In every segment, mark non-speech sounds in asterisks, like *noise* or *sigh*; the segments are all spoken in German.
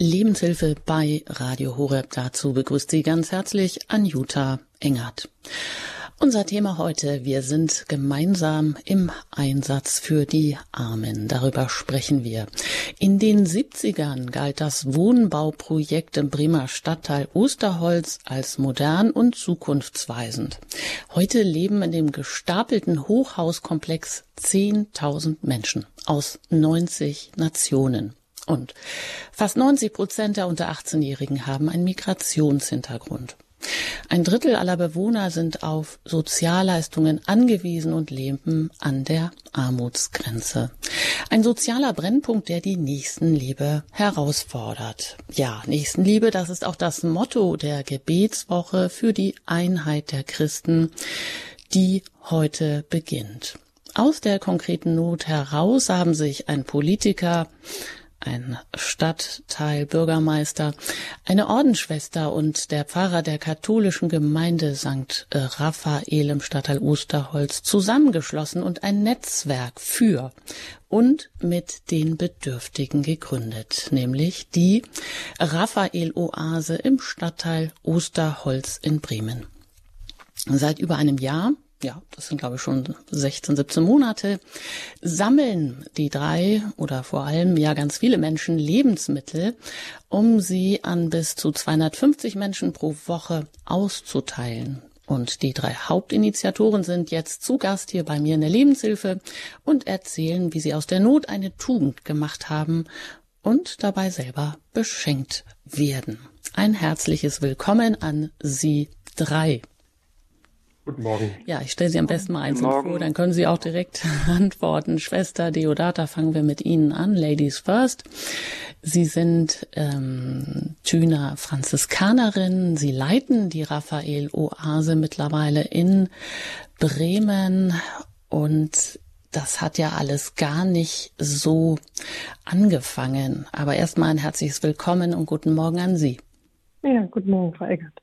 Lebenshilfe bei Radio Horeb. Dazu begrüßt Sie ganz herzlich Anjuta Engert. Unser Thema heute, wir sind gemeinsam im Einsatz für die Armen. Darüber sprechen wir. In den 70ern galt das Wohnbauprojekt im Bremer Stadtteil Osterholz als modern und zukunftsweisend. Heute leben in dem gestapelten Hochhauskomplex 10.000 Menschen aus 90 Nationen. Und fast 90 Prozent der unter 18-Jährigen haben einen Migrationshintergrund. Ein Drittel aller Bewohner sind auf Sozialleistungen angewiesen und leben an der Armutsgrenze. Ein sozialer Brennpunkt, der die Nächstenliebe herausfordert. Ja, Nächstenliebe, das ist auch das Motto der Gebetswoche für die Einheit der Christen, die heute beginnt. Aus der konkreten Not heraus haben sich ein Politiker, ein Stadtteilbürgermeister, eine Ordensschwester und der Pfarrer der katholischen Gemeinde St. Raphael im Stadtteil Osterholz zusammengeschlossen und ein Netzwerk für und mit den Bedürftigen gegründet, nämlich die Raphael-Oase im Stadtteil Osterholz in Bremen. Seit über einem Jahr ja, das sind glaube ich schon 16, 17 Monate, sammeln die drei oder vor allem ja ganz viele Menschen Lebensmittel, um sie an bis zu 250 Menschen pro Woche auszuteilen. Und die drei Hauptinitiatoren sind jetzt zu Gast hier bei mir in der Lebenshilfe und erzählen, wie sie aus der Not eine Tugend gemacht haben und dabei selber beschenkt werden. Ein herzliches Willkommen an Sie drei. Guten Morgen. Ja, ich stelle Sie am besten mal einzeln vor, dann können Sie auch direkt *laughs* antworten. Schwester Deodata, fangen wir mit Ihnen an. Ladies first. Sie sind ähm, Thüner Franziskanerin. Sie leiten die Raphael-Oase mittlerweile in Bremen und das hat ja alles gar nicht so angefangen. Aber erstmal ein herzliches Willkommen und guten Morgen an Sie. Ja, guten Morgen, Frau Eckert.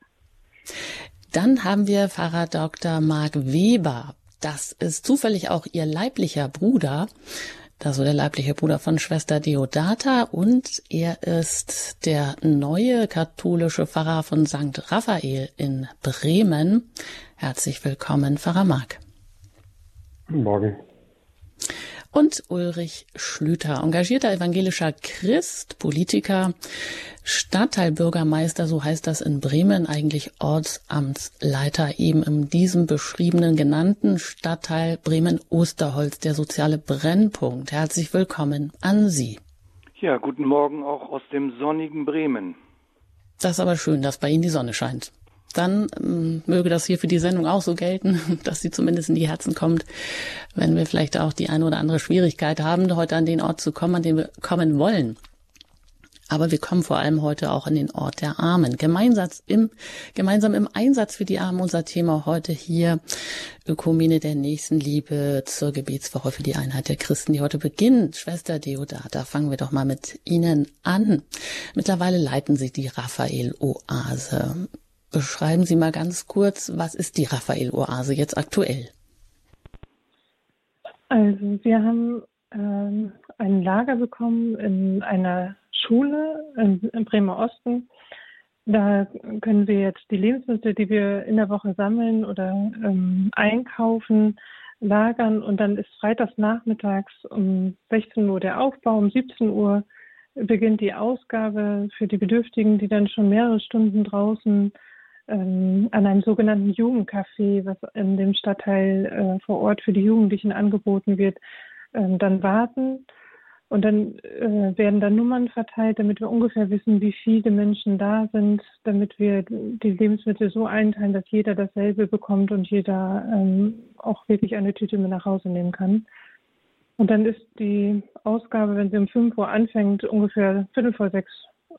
Dann haben wir Pfarrer Dr. Marc Weber. Das ist zufällig auch ihr leiblicher Bruder, also der leibliche Bruder von Schwester Deodata und er ist der neue katholische Pfarrer von St. Raphael in Bremen. Herzlich willkommen, Pfarrer Marc. Guten Morgen und Ulrich Schlüter, engagierter evangelischer Christ, Politiker, Stadtteilbürgermeister, so heißt das in Bremen, eigentlich Ortsamtsleiter eben in diesem beschriebenen genannten Stadtteil Bremen-Osterholz, der soziale Brennpunkt. Herzlich willkommen an Sie. Ja, guten Morgen auch aus dem sonnigen Bremen. Das ist aber schön, dass bei Ihnen die Sonne scheint dann ähm, möge das hier für die Sendung auch so gelten, *laughs* dass sie zumindest in die Herzen kommt, wenn wir vielleicht auch die eine oder andere Schwierigkeit haben, heute an den Ort zu kommen, an den wir kommen wollen. Aber wir kommen vor allem heute auch an den Ort der Armen. Gemeinsam im, gemeinsam im Einsatz für die Armen unser Thema heute hier Ökumene der Nächstenliebe zur Gebetswoche für die Einheit der Christen, die heute beginnt. Schwester Deodata, fangen wir doch mal mit Ihnen an. Mittlerweile leiten Sie die Raphael-Oase. Beschreiben Sie mal ganz kurz, was ist die Raphael-Oase jetzt aktuell? Also wir haben ähm, ein Lager bekommen in einer Schule in, in Bremer Osten. Da können wir jetzt die Lebensmittel, die wir in der Woche sammeln oder ähm, einkaufen, lagern und dann ist freitags nachmittags um 16 Uhr der Aufbau, um 17 Uhr beginnt die Ausgabe für die Bedürftigen, die dann schon mehrere Stunden draußen ähm, an einem sogenannten Jugendcafé, was in dem Stadtteil äh, vor Ort für die Jugendlichen angeboten wird, ähm, dann warten. Und dann äh, werden dann Nummern verteilt, damit wir ungefähr wissen, wie viele Menschen da sind, damit wir die Lebensmittel so einteilen, dass jeder dasselbe bekommt und jeder ähm, auch wirklich eine Tüte mit nach Hause nehmen kann. Und dann ist die Ausgabe, wenn sie um 5 Uhr anfängt, ungefähr Viertel vor sechs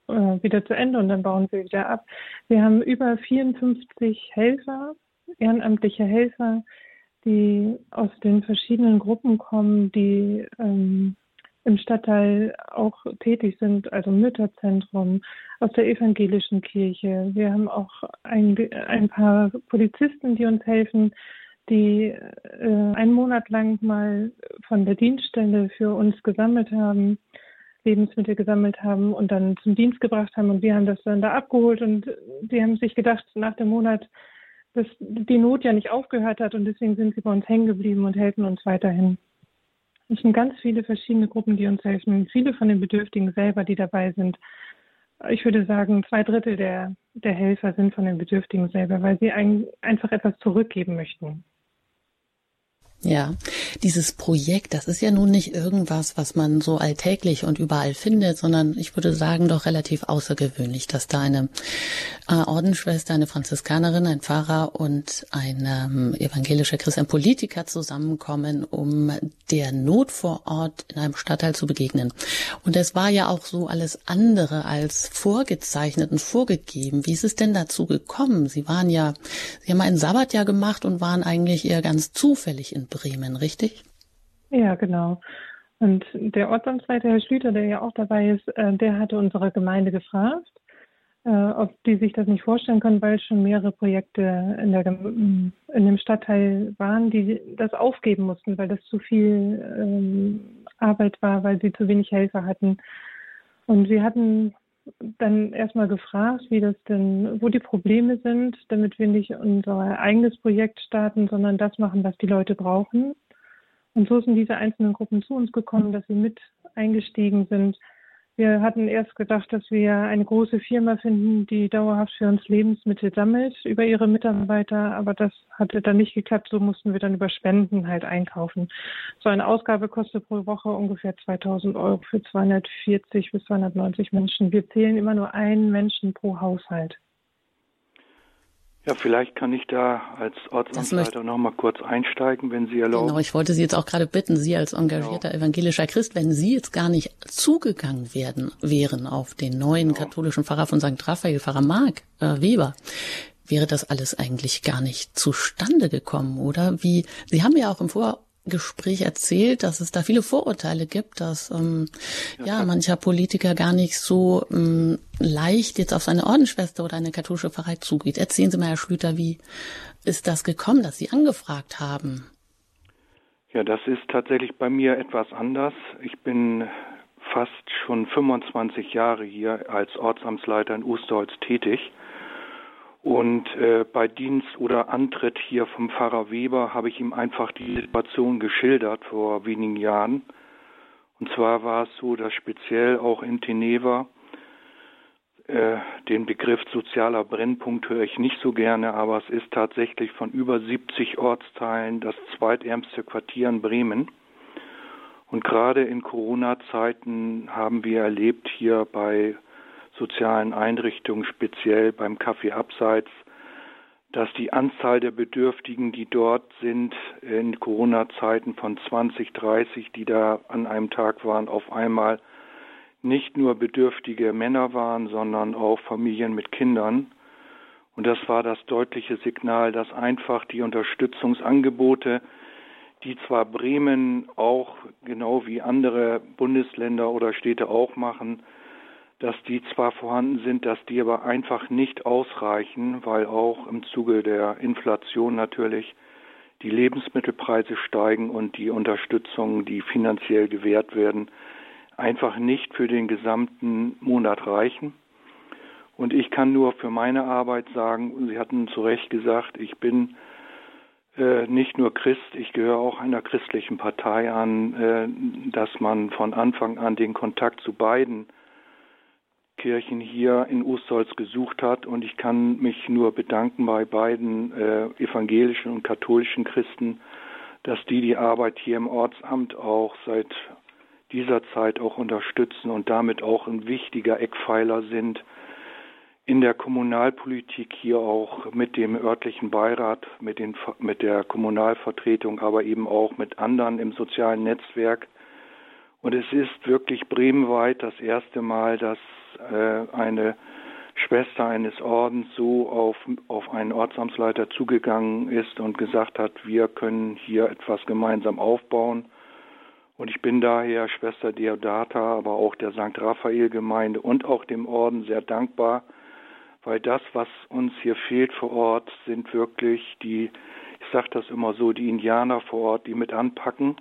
wieder zu Ende und dann bauen wir wieder ab. Wir haben über 54 Helfer, ehrenamtliche Helfer, die aus den verschiedenen Gruppen kommen, die ähm, im Stadtteil auch tätig sind, also Mütterzentrum, aus der evangelischen Kirche. Wir haben auch ein, ein paar Polizisten, die uns helfen, die äh, einen Monat lang mal von der Dienststelle für uns gesammelt haben Lebensmittel gesammelt haben und dann zum Dienst gebracht haben und wir haben das dann da abgeholt und sie haben sich gedacht, nach dem Monat, dass die Not ja nicht aufgehört hat und deswegen sind sie bei uns hängen geblieben und helfen uns weiterhin. Es sind ganz viele verschiedene Gruppen, die uns helfen. Viele von den Bedürftigen selber, die dabei sind. Ich würde sagen, zwei Drittel der, der Helfer sind von den Bedürftigen selber, weil sie ein, einfach etwas zurückgeben möchten. Ja, dieses Projekt, das ist ja nun nicht irgendwas, was man so alltäglich und überall findet, sondern ich würde sagen doch relativ außergewöhnlich, dass da eine äh, Ordensschwester, eine Franziskanerin, ein Pfarrer und ein ähm, evangelischer Christ, ein Politiker zusammenkommen, um der Not vor Ort in einem Stadtteil zu begegnen. Und es war ja auch so alles andere als vorgezeichnet und vorgegeben. Wie ist es denn dazu gekommen? Sie waren ja, Sie haben einen Sabbatjahr gemacht und waren eigentlich eher ganz zufällig in Bremen, richtig? Ja, genau. Und der Ortsamtsleiter, Herr Schlüter, der ja auch dabei ist, äh, der hatte unsere Gemeinde gefragt, äh, ob die sich das nicht vorstellen können, weil schon mehrere Projekte in, der, in dem Stadtteil waren, die das aufgeben mussten, weil das zu viel ähm, Arbeit war, weil sie zu wenig Helfer hatten. Und wir hatten dann erstmal gefragt, wie das denn, wo die Probleme sind, damit wir nicht unser eigenes Projekt starten, sondern das machen, was die Leute brauchen. Und so sind diese einzelnen Gruppen zu uns gekommen, dass sie mit eingestiegen sind wir hatten erst gedacht, dass wir eine große Firma finden, die dauerhaft für uns Lebensmittel sammelt über ihre Mitarbeiter, aber das hatte dann nicht geklappt. So mussten wir dann über Spenden halt einkaufen. So eine Ausgabe kostet pro Woche ungefähr 2000 Euro für 240 bis 290 Menschen. Wir zählen immer nur einen Menschen pro Haushalt. Ja, vielleicht kann ich da als Ortsamtsleiter noch mal kurz einsteigen, wenn Sie erlauben. Genau, ich wollte Sie jetzt auch gerade bitten, Sie als engagierter genau. evangelischer Christ, wenn Sie jetzt gar nicht zugegangen werden, wären auf den neuen genau. katholischen Pfarrer von St. Raphael, Pfarrer Mark äh, Weber, wäre das alles eigentlich gar nicht zustande gekommen, oder? Wie, Sie haben ja auch im Vor Gespräch erzählt, dass es da viele Vorurteile gibt, dass ähm, ja, ja mancher Politiker gar nicht so ähm, leicht jetzt auf seine Ordensschwester oder eine katholische Pfarrei zugeht. Erzählen Sie mal, Herr Schlüter, wie ist das gekommen, dass Sie angefragt haben? Ja, das ist tatsächlich bei mir etwas anders. Ich bin fast schon 25 Jahre hier als Ortsamtsleiter in Osterholz tätig und äh, bei Dienst oder Antritt hier vom Pfarrer Weber habe ich ihm einfach die Situation geschildert vor wenigen Jahren. Und zwar war es so, dass speziell auch in Teneva äh, den Begriff sozialer Brennpunkt höre ich nicht so gerne, aber es ist tatsächlich von über 70 Ortsteilen das zweitärmste Quartier in Bremen. Und gerade in Corona-Zeiten haben wir erlebt hier bei sozialen Einrichtungen, speziell beim Kaffee Abseits, dass die Anzahl der Bedürftigen, die dort sind, in Corona-Zeiten von 20, 30, die da an einem Tag waren, auf einmal nicht nur bedürftige Männer waren, sondern auch Familien mit Kindern. Und das war das deutliche Signal, dass einfach die Unterstützungsangebote, die zwar Bremen auch genau wie andere Bundesländer oder Städte auch machen, dass die zwar vorhanden sind, dass die aber einfach nicht ausreichen, weil auch im Zuge der Inflation natürlich die Lebensmittelpreise steigen und die Unterstützungen, die finanziell gewährt werden, einfach nicht für den gesamten Monat reichen. Und ich kann nur für meine Arbeit sagen, Sie hatten zu Recht gesagt, ich bin äh, nicht nur Christ, ich gehöre auch einer christlichen Partei an, äh, dass man von Anfang an den Kontakt zu beiden Kirchen hier in Ostholz gesucht hat. Und ich kann mich nur bedanken bei beiden äh, evangelischen und katholischen Christen, dass die die Arbeit hier im Ortsamt auch seit dieser Zeit auch unterstützen und damit auch ein wichtiger Eckpfeiler sind in der Kommunalpolitik hier auch mit dem örtlichen Beirat, mit, den, mit der Kommunalvertretung, aber eben auch mit anderen im sozialen Netzwerk. Und es ist wirklich bremenweit das erste Mal, dass äh, eine Schwester eines Ordens so auf, auf einen Ortsamtsleiter zugegangen ist und gesagt hat, wir können hier etwas gemeinsam aufbauen. Und ich bin daher Schwester Deodata, aber auch der St. Raphael Gemeinde und auch dem Orden sehr dankbar, weil das, was uns hier fehlt vor Ort, sind wirklich die, ich sage das immer so, die Indianer vor Ort, die mit anpacken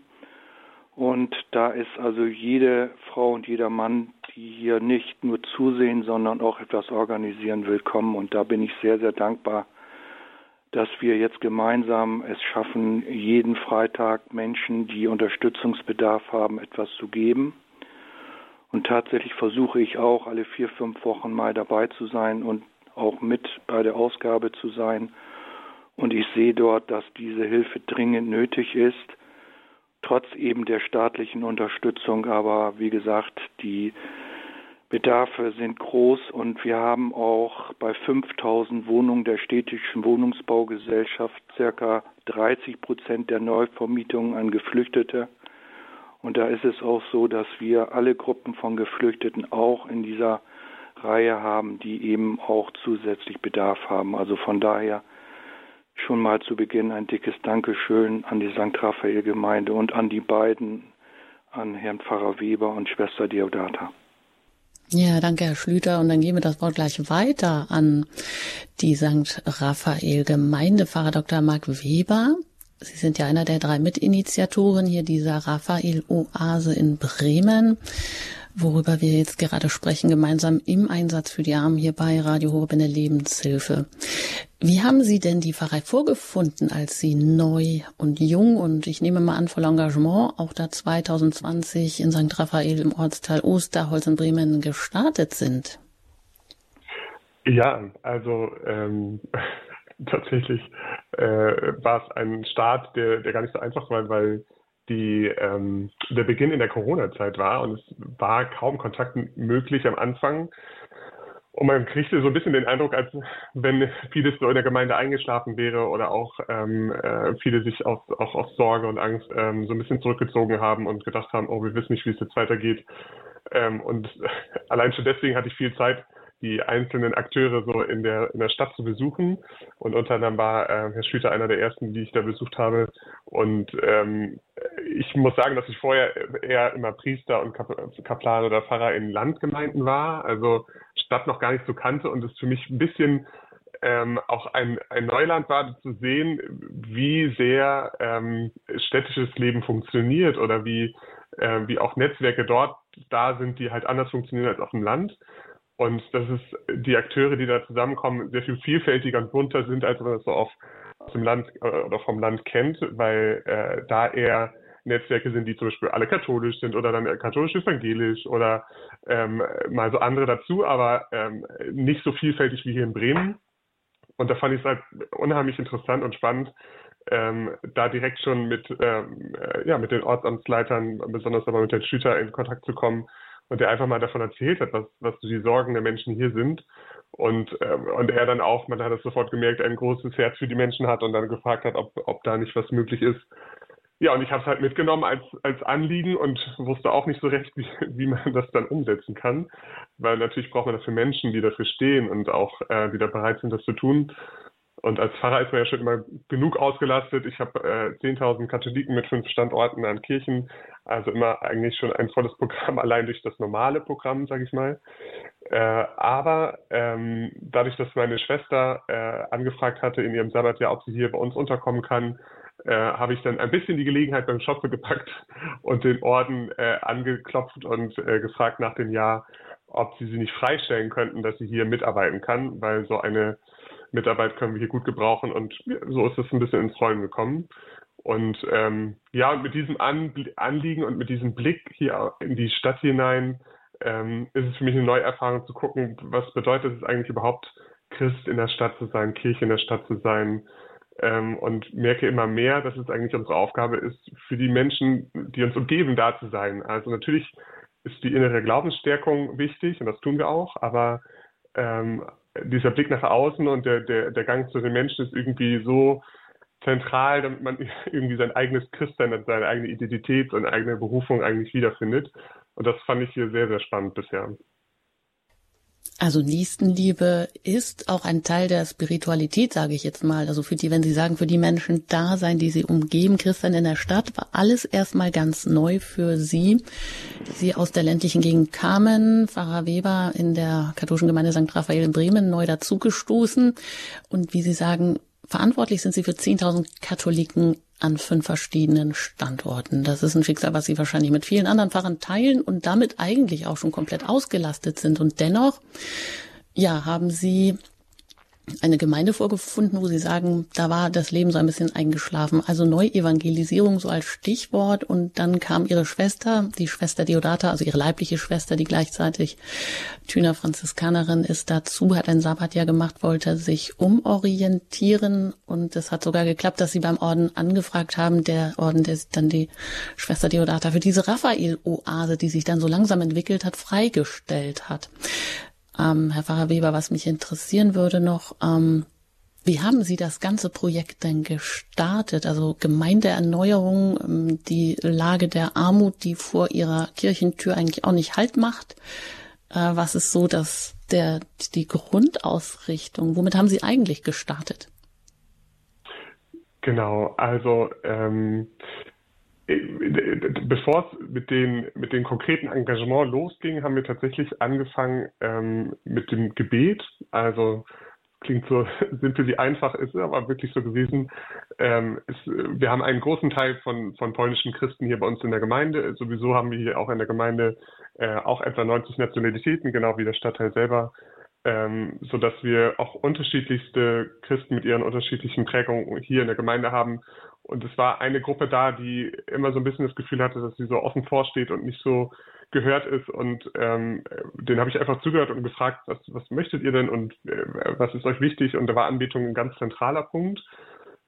Und da ist also jede Frau und jeder Mann, die hier nicht nur zusehen, sondern auch etwas organisieren, willkommen. Und da bin ich sehr, sehr dankbar, dass wir jetzt gemeinsam es schaffen, jeden Freitag Menschen, die Unterstützungsbedarf haben, etwas zu geben. Und tatsächlich versuche ich auch alle vier, fünf Wochen mal dabei zu sein und auch mit bei der Ausgabe zu sein. Und ich sehe dort, dass diese Hilfe dringend nötig ist, trotz eben der staatlichen Unterstützung. Aber wie gesagt, die Bedarfe sind groß und wir haben auch bei 5000 Wohnungen der städtischen Wohnungsbaugesellschaft circa 30 Prozent der Neuvermietungen an Geflüchtete. Und da ist es auch so, dass wir alle Gruppen von Geflüchteten auch in dieser Reihe haben, die eben auch zusätzlich Bedarf haben. Also von daher schon mal zu Beginn ein dickes Dankeschön an die St. Raphael Gemeinde und an die beiden, an Herrn Pfarrer Weber und Schwester Deodata. Ja, danke, Herr Schlüter. Und dann gehen wir das Wort gleich weiter an die St. Raphael Gemeindepfarrer Dr. Marc Weber. Sie sind ja einer der drei Mitinitiatoren hier dieser Raphael Oase in Bremen worüber wir jetzt gerade sprechen, gemeinsam im Einsatz für die Armen hier bei Radio der Lebenshilfe. Wie haben Sie denn die Pfarrei vorgefunden, als Sie neu und jung und ich nehme mal an voller Engagement auch da 2020 in St. Raphael im Ortsteil Osterholz in Bremen gestartet sind? Ja, also ähm, *laughs* tatsächlich äh, war es ein Start, der, der gar nicht so einfach war, weil die ähm, der Beginn in der Corona-Zeit war und es war kaum Kontakt möglich am Anfang. Und man kriegte so ein bisschen den Eindruck, als wenn vieles so in der Gemeinde eingeschlafen wäre oder auch ähm, äh, viele sich aus, auch aus Sorge und Angst ähm, so ein bisschen zurückgezogen haben und gedacht haben, oh, wir wissen nicht, wie es jetzt weitergeht. Ähm, und *laughs* allein schon deswegen hatte ich viel Zeit, die einzelnen Akteure so in der, in der Stadt zu besuchen. Und unter anderem war äh, Herr Schlüter einer der ersten, die ich da besucht habe. Und ähm, ich muss sagen, dass ich vorher eher immer Priester und Kaplan oder Pfarrer in Landgemeinden war, also Stadt noch gar nicht so kannte und es für mich ein bisschen ähm, auch ein, ein Neuland war zu sehen, wie sehr ähm, städtisches Leben funktioniert oder wie, äh, wie auch Netzwerke dort da sind, die halt anders funktionieren als auf dem Land. Und dass es die Akteure, die da zusammenkommen, sehr viel vielfältiger und bunter sind, als man das so auf, aus dem Land äh, oder vom Land kennt, weil äh, da eher Netzwerke sind, die zum Beispiel alle katholisch sind oder dann katholisch-evangelisch oder ähm, mal so andere dazu, aber ähm, nicht so vielfältig wie hier in Bremen. Und da fand ich es halt unheimlich interessant und spannend, ähm, da direkt schon mit, ähm, äh, ja, mit den Ortsamtsleitern, besonders aber mit den Schüter in Kontakt zu kommen und der einfach mal davon erzählt hat, was, was die Sorgen der Menschen hier sind. Und, ähm, und er dann auch, man hat es sofort gemerkt, ein großes Herz für die Menschen hat und dann gefragt hat, ob, ob da nicht was möglich ist. Ja, und ich habe es halt mitgenommen als, als Anliegen und wusste auch nicht so recht, wie, *laughs* wie man das dann umsetzen kann. Weil natürlich braucht man dafür Menschen, die dafür stehen und auch äh, die da bereit sind, das zu tun. Und als Pfarrer ist man ja schon immer genug ausgelastet. Ich habe äh, 10.000 Katholiken mit fünf Standorten an Kirchen, also immer eigentlich schon ein volles Programm, *laughs* allein durch das normale Programm, sage ich mal. Äh, aber ähm, dadurch, dass meine Schwester äh, angefragt hatte in ihrem Sabbatjahr, ob sie hier bei uns unterkommen kann, äh, habe ich dann ein bisschen die Gelegenheit beim Schopfe gepackt *laughs* und den Orden äh, angeklopft und äh, gefragt nach dem Jahr, ob sie sie nicht freistellen könnten, dass sie hier mitarbeiten kann, weil so eine Mitarbeit können wir hier gut gebrauchen und so ist es ein bisschen ins Rollen gekommen. Und ähm, ja, mit diesem Anliegen und mit diesem Blick hier in die Stadt hinein ähm, ist es für mich eine neue Erfahrung zu gucken, was bedeutet es eigentlich überhaupt, Christ in der Stadt zu sein, Kirche in der Stadt zu sein. Ähm, und merke immer mehr, dass es eigentlich unsere Aufgabe ist, für die Menschen, die uns umgeben, da zu sein. Also natürlich ist die innere Glaubensstärkung wichtig und das tun wir auch, aber ähm, dieser Blick nach außen und der, der, der Gang zu den Menschen ist irgendwie so zentral, damit man *laughs* irgendwie sein eigenes Christsein seine eigene Identität und eigene Berufung eigentlich wiederfindet. Und das fand ich hier sehr, sehr spannend bisher. Also Nächstenliebe ist auch ein Teil der Spiritualität, sage ich jetzt mal. Also für die, wenn Sie sagen, für die Menschen da sein, die Sie umgeben, Christian in der Stadt, war alles erstmal ganz neu für Sie. Sie aus der ländlichen Gegend kamen, Pfarrer Weber in der katholischen Gemeinde St. Raphael in Bremen neu dazugestoßen. Und wie Sie sagen, verantwortlich sind Sie für 10.000 Katholiken an fünf verschiedenen Standorten. Das ist ein Schicksal, was Sie wahrscheinlich mit vielen anderen Pfarrern teilen und damit eigentlich auch schon komplett ausgelastet sind. Und dennoch, ja, haben Sie eine Gemeinde vorgefunden, wo sie sagen, da war das Leben so ein bisschen eingeschlafen. Also Neuevangelisierung so als Stichwort und dann kam ihre Schwester, die Schwester Deodata, also ihre leibliche Schwester, die gleichzeitig Thüner Franziskanerin ist, dazu, hat ein Sabbatjahr gemacht, wollte sich umorientieren und es hat sogar geklappt, dass sie beim Orden angefragt haben, der Orden, der dann die Schwester Deodata für diese Raphael-Oase, die sich dann so langsam entwickelt hat, freigestellt hat. Ähm, Herr Pfarrer Weber, was mich interessieren würde noch, ähm, wie haben Sie das ganze Projekt denn gestartet? Also Gemeindeerneuerung, ähm, die Lage der Armut, die vor Ihrer Kirchentür eigentlich auch nicht Halt macht. Äh, was ist so das, der, die Grundausrichtung? Womit haben Sie eigentlich gestartet? Genau, also ähm, bevor es mit den, mit den konkreten Engagement losging, haben wir tatsächlich angefangen ähm, mit dem Gebet. Also klingt so *laughs* simpel wie einfach, ist aber wirklich so gewesen. Ähm, es, wir haben einen großen Teil von, von polnischen Christen hier bei uns in der Gemeinde. Sowieso haben wir hier auch in der Gemeinde äh, auch etwa 90 Nationalitäten, genau wie der Stadtteil selber. Ähm, so dass wir auch unterschiedlichste Christen mit ihren unterschiedlichen Prägungen hier in der Gemeinde haben und es war eine Gruppe da, die immer so ein bisschen das Gefühl hatte, dass sie so offen vorsteht und nicht so gehört ist. Und ähm, den habe ich einfach zugehört und gefragt, was, was möchtet ihr denn und äh, was ist euch wichtig? Und da war Anbetung ein ganz zentraler Punkt.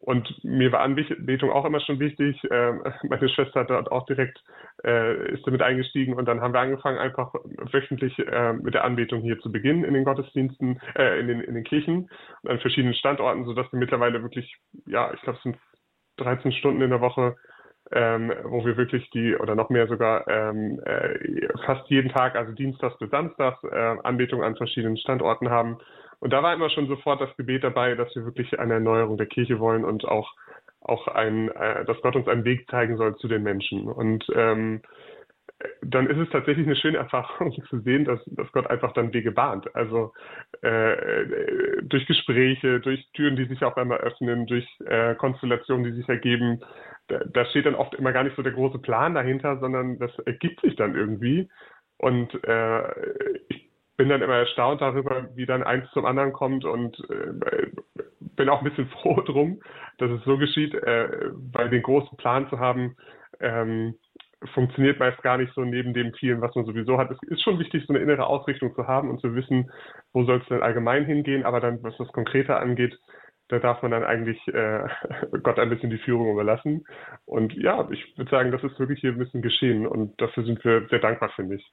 Und mir war Anbetung auch immer schon wichtig. Äh, meine Schwester hat dort auch direkt äh, ist damit eingestiegen und dann haben wir angefangen, einfach wöchentlich äh, mit der Anbetung hier zu beginnen in den Gottesdiensten, äh, in den in den Kirchen an verschiedenen Standorten, sodass wir mittlerweile wirklich, ja, ich glaube, es sind 13 Stunden in der Woche, ähm, wo wir wirklich die, oder noch mehr sogar, ähm, äh, fast jeden Tag, also Dienstags bis Samstags, Anbetung an verschiedenen Standorten haben. Und da war immer schon sofort das Gebet dabei, dass wir wirklich eine Erneuerung der Kirche wollen und auch, auch ein, äh, dass Gott uns einen Weg zeigen soll zu den Menschen. Und ähm, dann ist es tatsächlich eine schöne Erfahrung *laughs* zu sehen, dass, dass Gott einfach dann Wege bahnt. Also äh, durch Gespräche, durch Türen, die sich auf einmal öffnen, durch äh, Konstellationen, die sich ergeben. Da, da steht dann oft immer gar nicht so der große Plan dahinter, sondern das ergibt sich dann irgendwie. Und äh, ich bin dann immer erstaunt darüber, wie dann eins zum anderen kommt und äh, bin auch ein bisschen *laughs* froh drum, dass es so geschieht, äh, weil den großen Plan zu haben, ähm, funktioniert meist gar nicht so neben dem vielen, was man sowieso hat. Es ist schon wichtig, so eine innere Ausrichtung zu haben und zu wissen, wo soll es denn allgemein hingehen, aber dann, was das Konkrete angeht, da darf man dann eigentlich äh, *laughs* Gott ein bisschen die Führung überlassen. Und ja, ich würde sagen, das ist wirklich hier ein bisschen geschehen und dafür sind wir sehr dankbar, finde ich.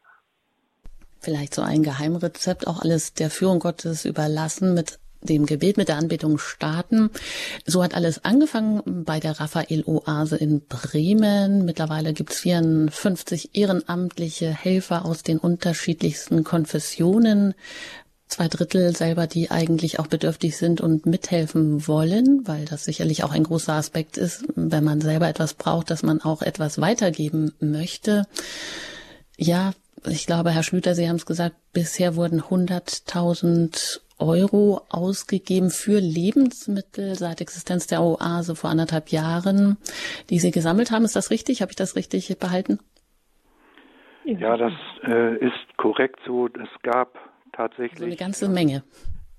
Vielleicht so ein Geheimrezept, auch alles der Führung Gottes überlassen mit dem Gebet mit der Anbetung starten. So hat alles angefangen bei der Raphael-Oase in Bremen. Mittlerweile gibt es 54 ehrenamtliche Helfer aus den unterschiedlichsten Konfessionen. Zwei Drittel selber, die eigentlich auch bedürftig sind und mithelfen wollen, weil das sicherlich auch ein großer Aspekt ist, wenn man selber etwas braucht, dass man auch etwas weitergeben möchte. Ja, ich glaube, Herr Schlüter, Sie haben es gesagt, bisher wurden 100.000 Euro ausgegeben für Lebensmittel seit Existenz der Oase vor anderthalb Jahren, die Sie gesammelt haben. Ist das richtig? Habe ich das richtig behalten? Ja, das äh, ist korrekt so. Es gab tatsächlich. So eine ganze Menge.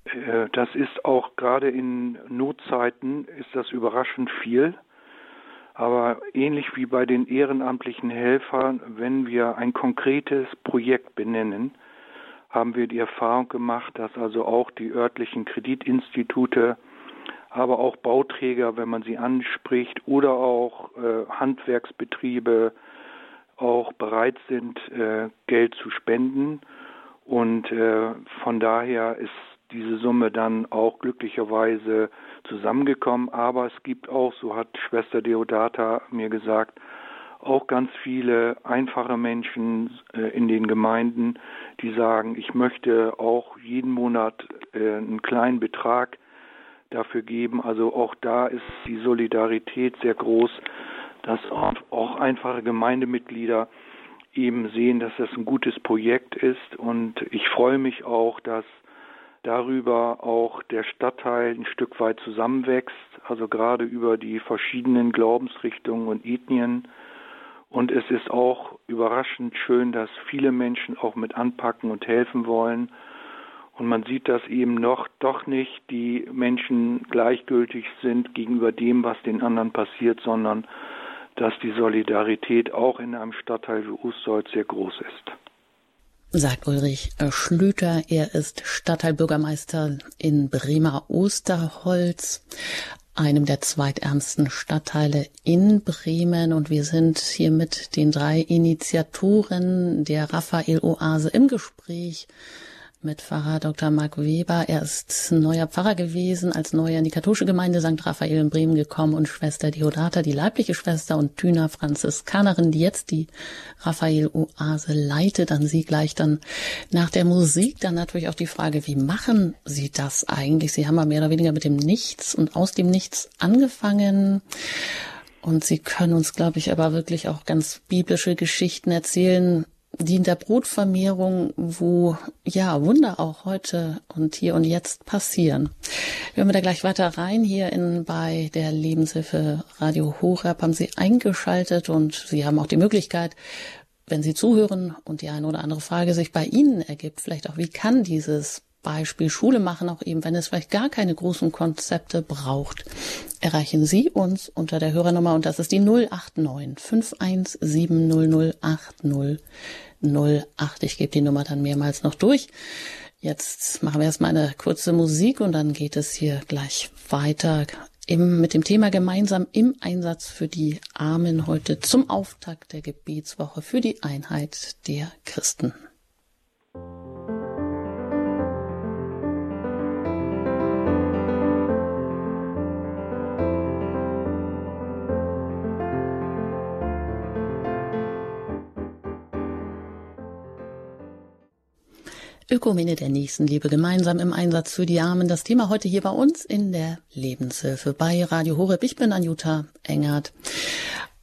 Äh, das ist auch gerade in Notzeiten ist das überraschend viel. Aber ähnlich wie bei den ehrenamtlichen Helfern, wenn wir ein konkretes Projekt benennen, haben wir die Erfahrung gemacht, dass also auch die örtlichen Kreditinstitute, aber auch Bauträger, wenn man sie anspricht, oder auch äh, Handwerksbetriebe auch bereit sind, äh, Geld zu spenden. Und äh, von daher ist diese Summe dann auch glücklicherweise zusammengekommen. Aber es gibt auch, so hat Schwester Deodata mir gesagt, auch ganz viele einfache Menschen äh, in den Gemeinden, die sagen, ich möchte auch jeden Monat äh, einen kleinen Betrag dafür geben. Also auch da ist die Solidarität sehr groß, dass auch einfache Gemeindemitglieder eben sehen, dass das ein gutes Projekt ist. Und ich freue mich auch, dass darüber auch der Stadtteil ein Stück weit zusammenwächst, also gerade über die verschiedenen Glaubensrichtungen und Ethnien. Und es ist auch überraschend schön, dass viele Menschen auch mit anpacken und helfen wollen. Und man sieht, dass eben noch doch nicht die Menschen gleichgültig sind gegenüber dem, was den anderen passiert, sondern dass die Solidarität auch in einem Stadtteil wie Ustolz sehr groß ist sagt Ulrich Schlüter. Er ist Stadtteilbürgermeister in Bremer Osterholz, einem der zweitärmsten Stadtteile in Bremen. Und wir sind hier mit den drei Initiatoren der Raphael Oase im Gespräch mit Pfarrer Dr. Marc Weber. Er ist neuer Pfarrer gewesen, als neuer in die katholische Gemeinde St. Raphael in Bremen gekommen und Schwester Deodata, die leibliche Schwester und Thyna Franziskanerin, die jetzt die Raphael Oase leitet. An Sie gleich dann nach der Musik dann natürlich auch die Frage, wie machen Sie das eigentlich? Sie haben ja mehr oder weniger mit dem Nichts und aus dem Nichts angefangen. Und Sie können uns, glaube ich, aber wirklich auch ganz biblische Geschichten erzählen, die in der Brotvermehrung, wo ja Wunder auch heute und hier und jetzt passieren. Wir hören da gleich weiter rein. Hier in, bei der Lebenshilfe Radio Horeb haben Sie eingeschaltet und Sie haben auch die Möglichkeit, wenn Sie zuhören und die eine oder andere Frage sich bei Ihnen ergibt, vielleicht auch, wie kann dieses Beispiel Schule machen, auch eben, wenn es vielleicht gar keine großen Konzepte braucht, erreichen Sie uns unter der Hörernummer und das ist die 089 517 0080 08. Ich gebe die Nummer dann mehrmals noch durch. Jetzt machen wir erstmal eine kurze Musik und dann geht es hier gleich weiter im, mit dem Thema gemeinsam im Einsatz für die Armen heute zum Auftakt der Gebetswoche für die Einheit der Christen. Ökumene der Nächstenliebe gemeinsam im Einsatz für die Armen. Das Thema heute hier bei uns in der Lebenshilfe bei Radio Horeb. Ich bin Anjuta Engert.